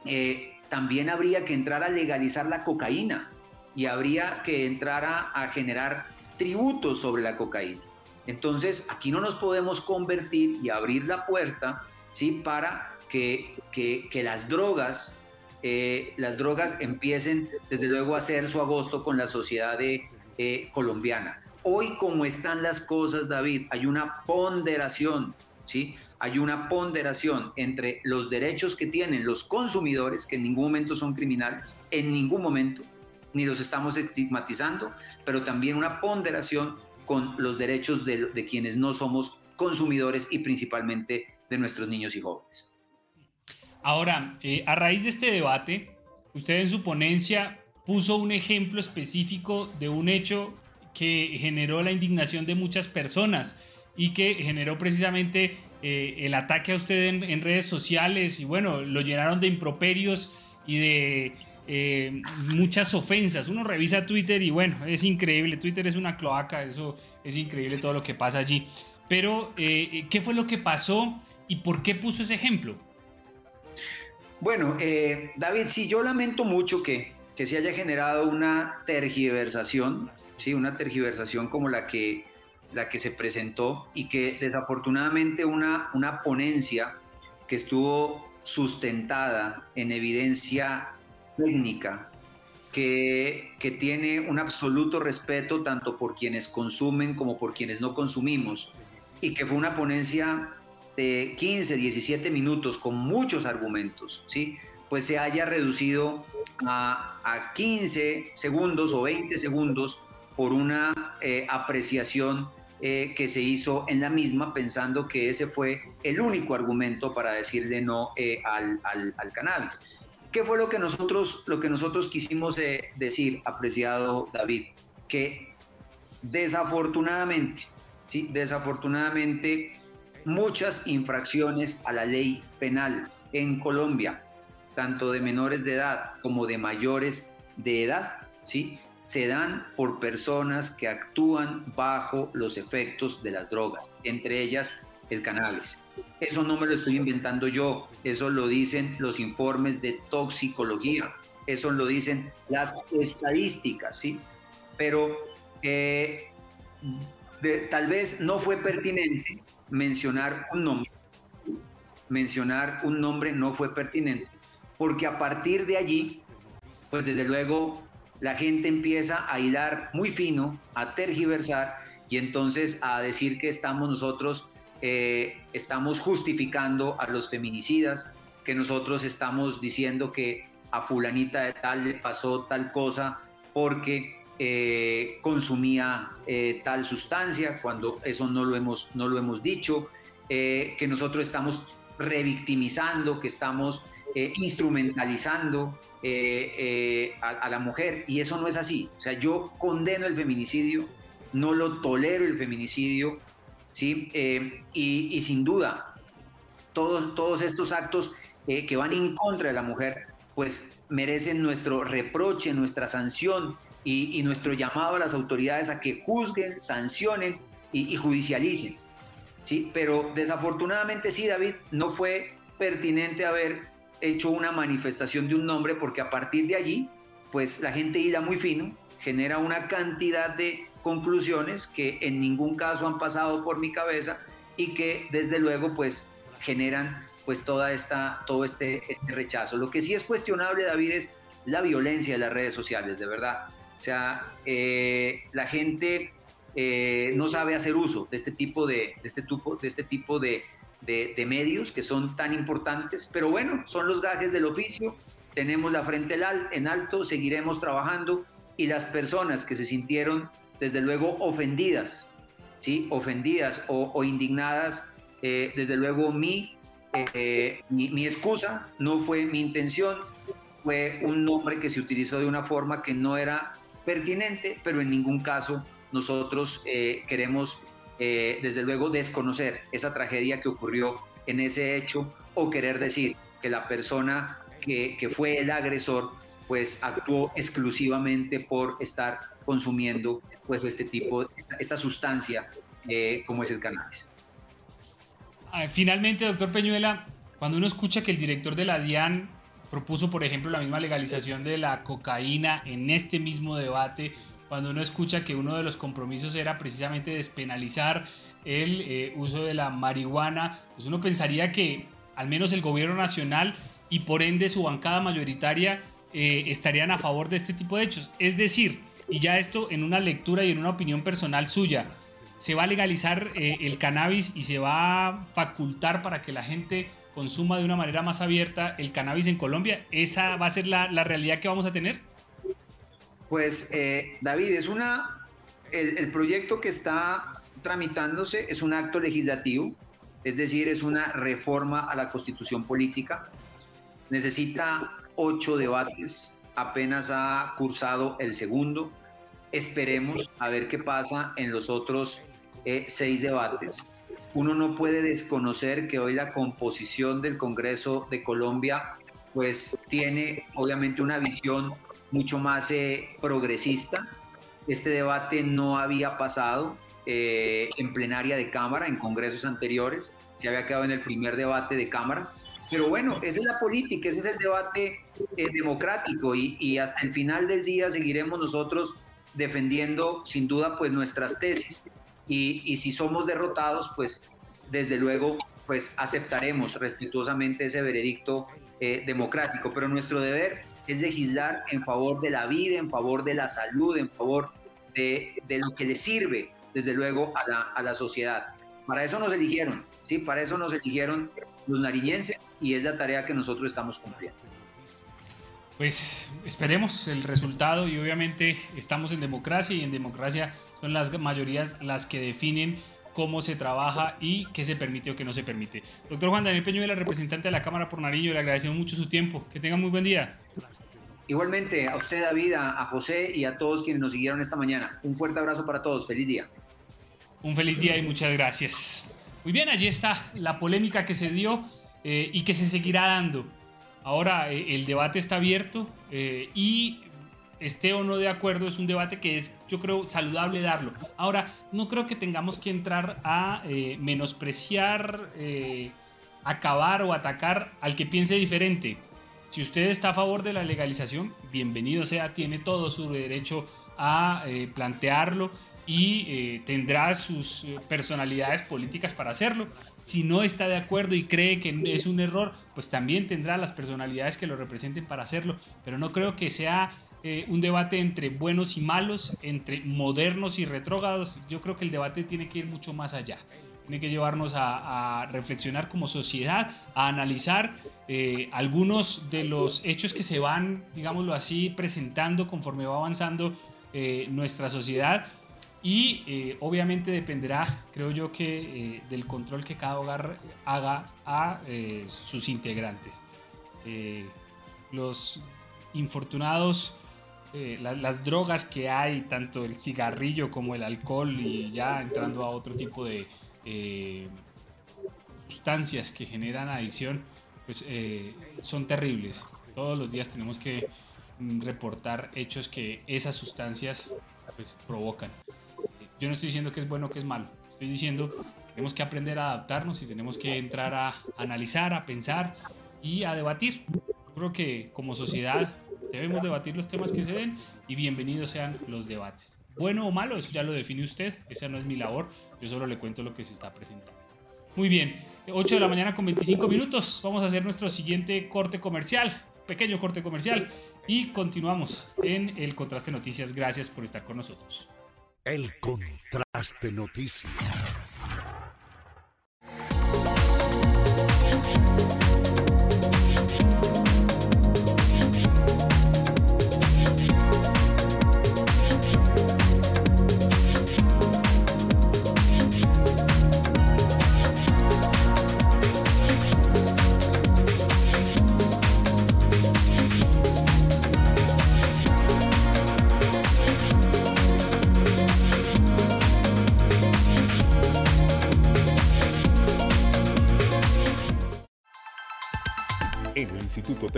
eh, también habría que entrar a legalizar la cocaína y habría que entrar a, generar tributos sobre la cocaína. Entonces, aquí no nos podemos convertir y abrir la puerta ¿sí? para que, que, que las drogas eh, las drogas empiecen desde luego a hacer su agosto con la sociedad eh, colombiana. Hoy como están las cosas, David, hay una ponderación, ¿sí? Hay una ponderación entre los derechos que tienen los consumidores, que en ningún momento son criminales, en ningún momento, ni los estamos estigmatizando, pero también una ponderación con los derechos de quienes no somos consumidores y principalmente de nuestros niños y jóvenes. Ahora, eh, a raíz de este debate, usted en su ponencia puso un ejemplo específico de un hecho que generó la indignación de muchas personas y que generó precisamente eh, el ataque a usted en, redes sociales y bueno, lo llenaron de improperios y de eh, muchas ofensas. Uno revisa Twitter y bueno, es increíble, Twitter es una cloaca, eso es increíble todo lo que pasa allí. Pero, ¿qué fue lo que pasó y por qué puso ese ejemplo? Bueno, eh, David, sí, yo lamento mucho que, que se haya generado una tergiversación, sí, una tergiversación como la que, la que se presentó y que desafortunadamente una, una ponencia que estuvo sustentada en evidencia técnica, que, que, tiene un absoluto respeto tanto por quienes consumen como por quienes no consumimos, y que fue una ponencia de 15, 17 minutos con muchos argumentos, ¿sí? pues se haya reducido a, 15 segundos o 20 segundos por una eh, apreciación eh, que se hizo en la misma pensando que ese fue el único argumento para decirle no eh, al, al, cannabis. ¿Qué fue lo que nosotros, lo que nosotros quisimos decir, apreciado David? Que desafortunadamente, ¿sí? desafortunadamente muchas infracciones a la ley penal en Colombia, tanto de menores de edad como de mayores de edad, ¿sí? se dan por personas que actúan bajo los efectos de las drogas, entre ellas el cannabis. Eso no me lo estoy inventando yo, eso lo dicen los informes de toxicología, eso lo dicen las estadísticas, ¿sí? Pero eh, tal vez no fue pertinente mencionar un nombre, mencionar un nombre no fue pertinente, porque a partir de allí, pues desde luego la gente empieza a hilar muy fino, a tergiversar y entonces a decir que estamos nosotros, eh, estamos justificando a los feminicidas, que nosotros estamos diciendo que a fulanita de tal le pasó tal cosa porque eh, consumía eh, tal sustancia, cuando eso no lo hemos, no lo hemos dicho, que nosotros estamos revictimizando, que estamos instrumentalizando eh, eh, a, la mujer y eso no es así. O sea, yo condeno el feminicidio, no lo tolero el feminicidio, ¿sí? Eh, y, sin duda, todos, todos estos actos que van en contra de la mujer, pues merecen nuestro reproche, nuestra sanción y, nuestro llamado a las autoridades a que juzguen, sancionen y, y judicialicen. ¿sí? Pero desafortunadamente sí, David, no fue pertinente haber hecho una manifestación de un nombre porque a partir de allí, pues la gente ida muy fino, genera una cantidad de conclusiones que en ningún caso han pasado por mi cabeza y que desde luego pues generan pues toda esta, todo este, este rechazo. Lo que sí es cuestionable, David, es la violencia de las redes sociales, de verdad. O sea, eh, la gente eh, no sabe hacer uso de este tipo de, de este tipo, de, este de, de, medios que son tan importantes, pero bueno, son los gajes del oficio, tenemos la frente en alto, seguiremos trabajando y las personas que se sintieron desde luego ofendidas, ¿sí? ofendidas o, indignadas, eh, desde luego mi, mi excusa no fue mi intención, fue un nombre que se utilizó de una forma que no era pertinente, pero en ningún caso nosotros eh, queremos eh, desde luego, desconocer esa tragedia que ocurrió en ese hecho o querer decir que la persona que, fue el agresor pues actuó exclusivamente por estar consumiendo pues este tipo, esta, sustancia eh, como es el cannabis. Ah, finalmente, doctor Peñuela, cuando uno escucha que el director de la DIAN propuso, por ejemplo, la misma legalización de la cocaína en este mismo debate, cuando uno escucha que uno de los compromisos era precisamente despenalizar el eh, uso de la marihuana, pues uno pensaría que al menos el gobierno nacional y por ende su bancada mayoritaria eh, estarían a favor de este tipo de hechos. Es decir, y ya esto en una lectura y en una opinión personal suya, se va a legalizar eh, el cannabis y se va a facultar para que la gente consuma de una manera más abierta el cannabis en Colombia. ¿Esa va a ser la, la realidad que vamos a tener? Pues eh, David, es una, el, proyecto que está tramitándose es un acto legislativo, es decir, es una reforma a la constitución política. Necesita ocho debates, apenas ha cursado el segundo. Esperemos a ver qué pasa en los otros eh, seis debates. Uno no puede desconocer que hoy la composición del Congreso de Colombia pues tiene obviamente una visión mucho más eh, progresista. Este debate no había pasado eh, en plenaria de Cámara, en congresos anteriores, se había quedado en el primer debate de Cámara. Pero bueno, esa es la política, ese es el debate democrático y, y, hasta el final del día seguiremos nosotros defendiendo sin duda pues nuestras tesis y, y si somos derrotados pues desde luego pues aceptaremos respetuosamente ese veredicto democrático, pero nuestro deber es legislar en favor de la vida, en favor de la salud, en favor de, lo que le sirve, desde luego, a la, a la, sociedad. Para eso nos eligieron, ¿sí? Para eso nos eligieron los nariñenses y es la tarea que nosotros estamos cumpliendo. Pues esperemos el resultado y obviamente estamos en democracia y en democracia son las mayorías las que definen cómo se trabaja y qué se permite o qué no se permite. Doctor Juan Daniel Peñuela, representante de la Cámara por Nariño, le agradecemos mucho su tiempo. Que tenga muy buen día. Igualmente, a usted, David, a, José y a todos quienes nos siguieron esta mañana. Un fuerte abrazo para todos. Feliz día. Un feliz día y muchas gracias. Muy bien, allí está la polémica que se dio eh, y que se seguirá dando. Ahora eh, el debate está abierto eh, y esté o no de acuerdo, es un debate que es, yo creo, saludable darlo. Ahora, no creo que tengamos que entrar a eh, menospreciar, eh, acabar o atacar al que piense diferente. Si usted está a favor de la legalización, bienvenido sea, tiene todo su derecho a eh, plantearlo y tendrá sus personalidades políticas para hacerlo. Si no está de acuerdo y cree que es un error, pues también tendrá las personalidades que lo representen para hacerlo. Pero no creo que sea eh, un debate entre buenos y malos, entre modernos y retrógrados. Yo creo que el debate tiene que ir mucho más allá. Tiene que llevarnos a, reflexionar como sociedad, a analizar eh, algunos de los hechos que se van, digámoslo así, presentando conforme va avanzando eh, nuestra sociedad. Y obviamente dependerá, creo yo, que del control que cada hogar haga a sus integrantes. los infortunados eh, las drogas que hay, tanto el cigarrillo como el alcohol y ya entrando a otro tipo de eh, sustancias que generan adicción, pues eh, son terribles. Todos los días tenemos que mm, reportar hechos que esas sustancias pues, provocan. Yo no estoy diciendo que es bueno o que es malo, estoy diciendo que tenemos que aprender a adaptarnos y tenemos que entrar a analizar, a pensar y a debatir. Yo creo que como sociedad Debemos debatir los temas que se den y bienvenidos sean los debates. Bueno o malo, eso ya lo define usted, esa no es mi labor, yo solo le cuento lo que se está presentando. Muy bien, 8 de la mañana con 25 minutos, vamos a hacer nuestro siguiente corte comercial, pequeño corte comercial, y continuamos en el Contraste Noticias. Gracias por estar con nosotros. El Contraste Noticias.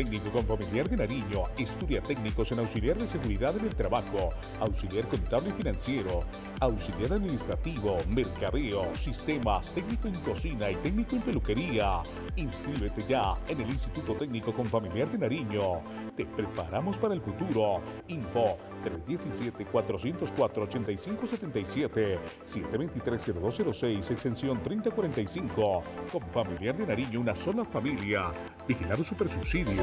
Técnico con Familiar de Nariño. Estudia técnicos en auxiliar de seguridad en el trabajo, auxiliar contable y financiero, auxiliar administrativo, mercadeo, sistemas, técnico en cocina y técnico en peluquería. Inscríbete ya en el Instituto Técnico con Familiar de Nariño. Te preparamos para el futuro. Info 317-404-8577, 723-0206, extensión 3045. Con Familiar de Nariño, una sola familia. Vigilado Super Subsidio.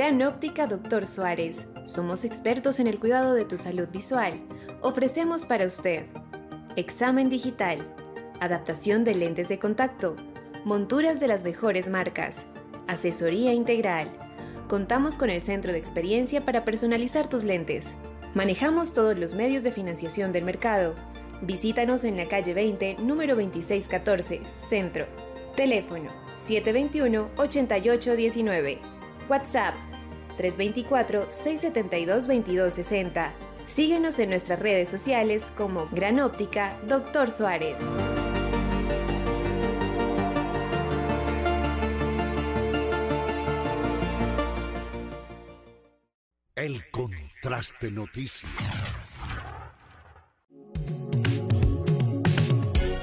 Gran Óptica Doctor Suárez. Somos expertos en el cuidado de tu salud visual. Ofrecemos para usted examen digital, adaptación de lentes de contacto, monturas de las mejores marcas, asesoría integral. Contamos con el centro de experiencia para personalizar tus lentes. Manejamos todos los medios de financiación del mercado. Visítanos en la calle 20, número 2614, Centro. Teléfono 721-8819. WhatsApp 324-672-2260. Síguenos en nuestras redes sociales como Gran Óptica Doctor Suárez. El Contraste Noticias.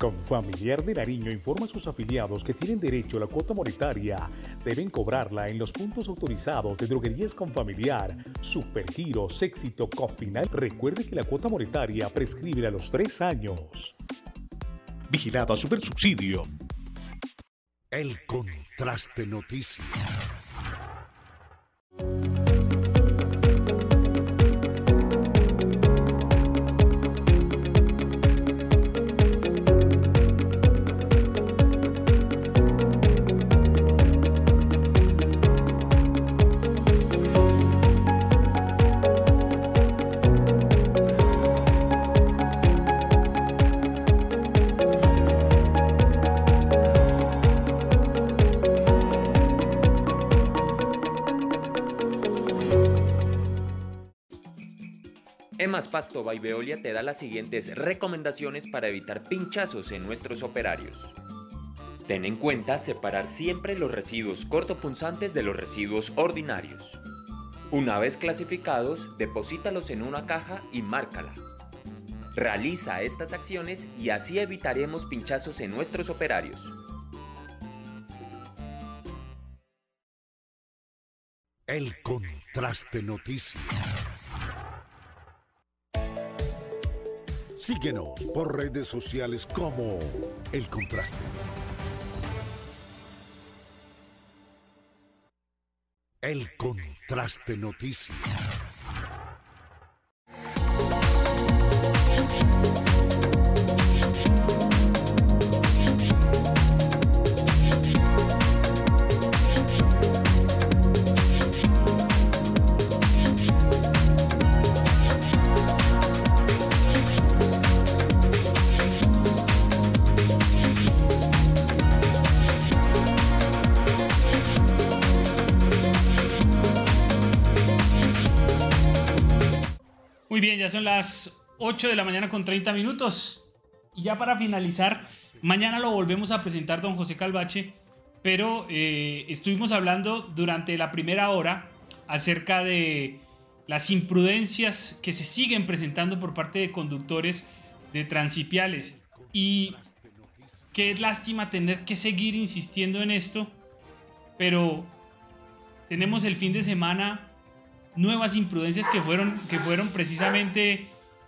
Confamiliar de Nariño informa a sus afiliados que tienen derecho a la cuota monetaria. Deben cobrarla en los puntos autorizados de droguerías Confamiliar, Supergiros, Éxito, Cofinal. Recuerde que la cuota monetaria prescribe a los tres años. Vigilada Supersubsidio. El contraste noticias. Emas Pasto by Veolia te da las siguientes recomendaciones para evitar pinchazos en nuestros operarios. Ten en cuenta separar siempre los residuos cortopunzantes de los residuos ordinarios. Una vez clasificados, deposítalos en una caja y márcala. Realiza estas acciones y así evitaremos pinchazos en nuestros operarios. El contraste noticias. Síguenos por redes sociales como El Contraste. El Contraste Noticias. Ya son las 8 de la mañana con 30 minutos. Y ya para finalizar, mañana lo volvemos a presentar don José Calvache, pero eh, estuvimos hablando durante la primera hora acerca de las imprudencias que se siguen presentando por parte de conductores de transipiales. Y qué lástima tener que seguir insistiendo en esto, pero tenemos el fin de semana nuevas imprudencias que fueron, que fueron precisamente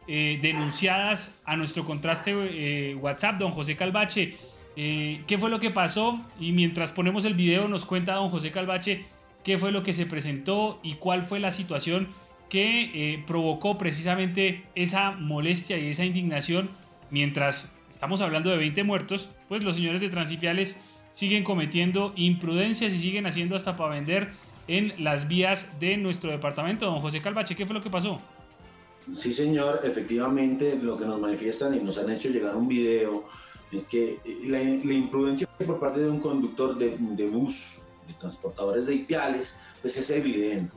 eh, denunciadas a nuestro contraste eh, WhatsApp, don José Calvache. Eh, ¿Qué fue lo que pasó? Y mientras ponemos el video nos cuenta don José Calvache qué fue lo que se presentó y cuál fue la situación que provocó precisamente esa molestia y esa indignación mientras estamos hablando de 20 muertos, pues los señores de Transipiales siguen cometiendo imprudencias y siguen haciendo hasta para vender en las vías de nuestro departamento. Don José Calvache, ¿qué fue lo que pasó? Sí, señor, efectivamente lo que nos manifiestan y nos han hecho llegar un video es que la, la imprudencia por parte de un conductor de, de, bus, de transportadores de Ipiales, pues es evidente.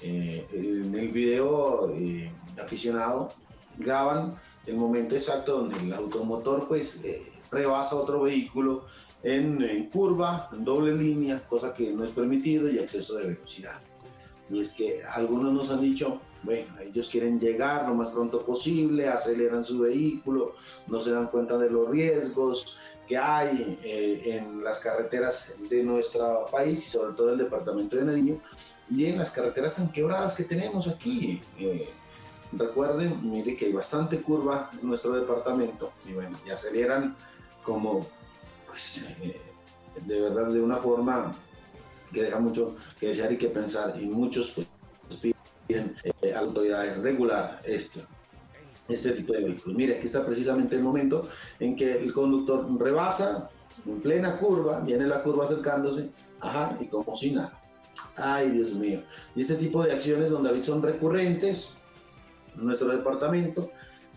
Eh, en el video eh, aficionado graban el momento exacto donde el automotor pues eh, rebasa otro vehículo en, curva, en doble línea, cosa que no es permitido y exceso de velocidad. Y es que algunos nos han dicho, bueno, ellos quieren llegar lo más pronto posible, aceleran su vehículo, no se dan cuenta de los riesgos que hay eh, en las carreteras de nuestro país sobre todo el departamento de Nariño y en las carreteras tan quebradas que tenemos aquí. Eh, recuerden, mire que hay bastante curva en nuestro departamento y bueno, y aceleran como pues, eh, de verdad de una forma que deja mucho que desear y que pensar y muchos pues, piden eh, autoridades regular esto este tipo de vehículos. Mire, aquí está precisamente el momento en que el conductor rebasa en plena curva, viene la curva acercándose, ajá, y como si nada. Ay, Dios mío. Y este tipo de acciones, donde David, son recurrentes en nuestro departamento,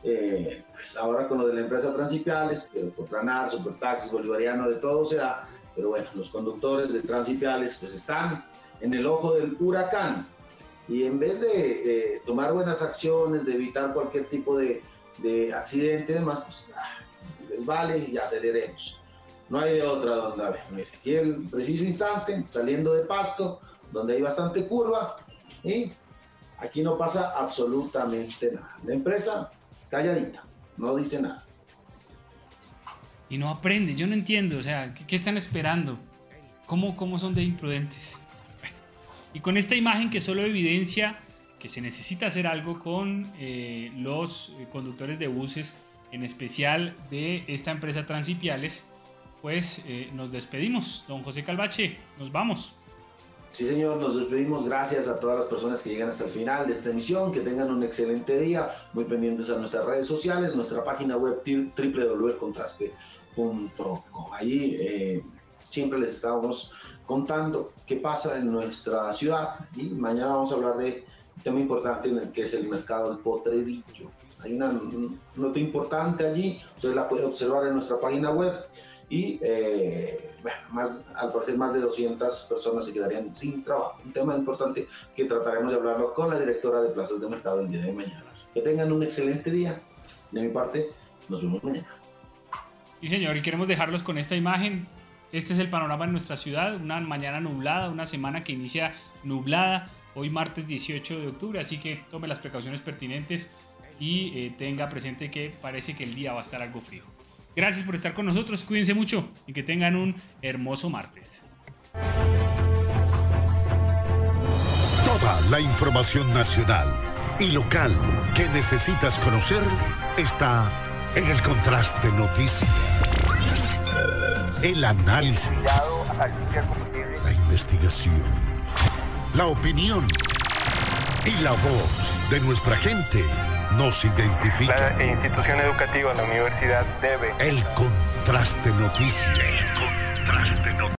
eh, pues ahora con lo de la empresa Transipiales, pero Cotranar, Supertaxis, Bolivariano, de todo se da, pero bueno, los conductores de Transipiales pues están en el ojo del huracán y en vez de tomar buenas acciones, de evitar cualquier tipo de, de accidente y demás, pues ah, les vale y aceleremos. No hay de otra donde ver. Aquí el preciso instante, saliendo de pasto, donde hay bastante curva, y aquí no pasa absolutamente nada. La empresa calladita, no dice nada. Y no aprende, yo no entiendo, o sea, ¿qué, están esperando? ¿Cómo, ¿Cómo son de imprudentes? Y con esta imagen que solo evidencia que se necesita hacer algo con eh, los conductores de buses, en especial de esta empresa Transipiales, pues eh, nos despedimos. Don José Calvache, nos vamos. Sí, señor, nos despedimos. Gracias a todas las personas que llegan hasta el final de esta emisión. Que tengan un excelente día. Muy pendientes a nuestras redes sociales, nuestra página web www.contraste.com. Allí eh, siempre les estamos contando qué pasa en nuestra ciudad. Y mañana vamos a hablar de un tema importante en el que es el mercado del potrerillo. Hay una nota importante allí, usted la puede observar en nuestra página web y eh, más, al parecer más de 200 personas se quedarían sin trabajo. Un tema importante que trataremos de hablarlo con la directora de plazas de mercado el día de mañana. Que tengan un excelente día. De mi parte, nos vemos mañana. Sí, señor, y queremos dejarlos con esta imagen. Este es el panorama en nuestra ciudad, una mañana nublada, una semana que inicia nublada, hoy martes 18 de octubre, así que tome las precauciones pertinentes y eh, tenga presente que parece que el día va a estar algo frío. Gracias por estar con nosotros, cuídense mucho y que tengan un hermoso martes. Toda la información nacional y local que necesitas conocer está en el contraste noticias. El análisis, la investigación, la opinión y la voz de nuestra gente nos identifica. La institución educativa, la universidad debe. El contraste noticia. El contraste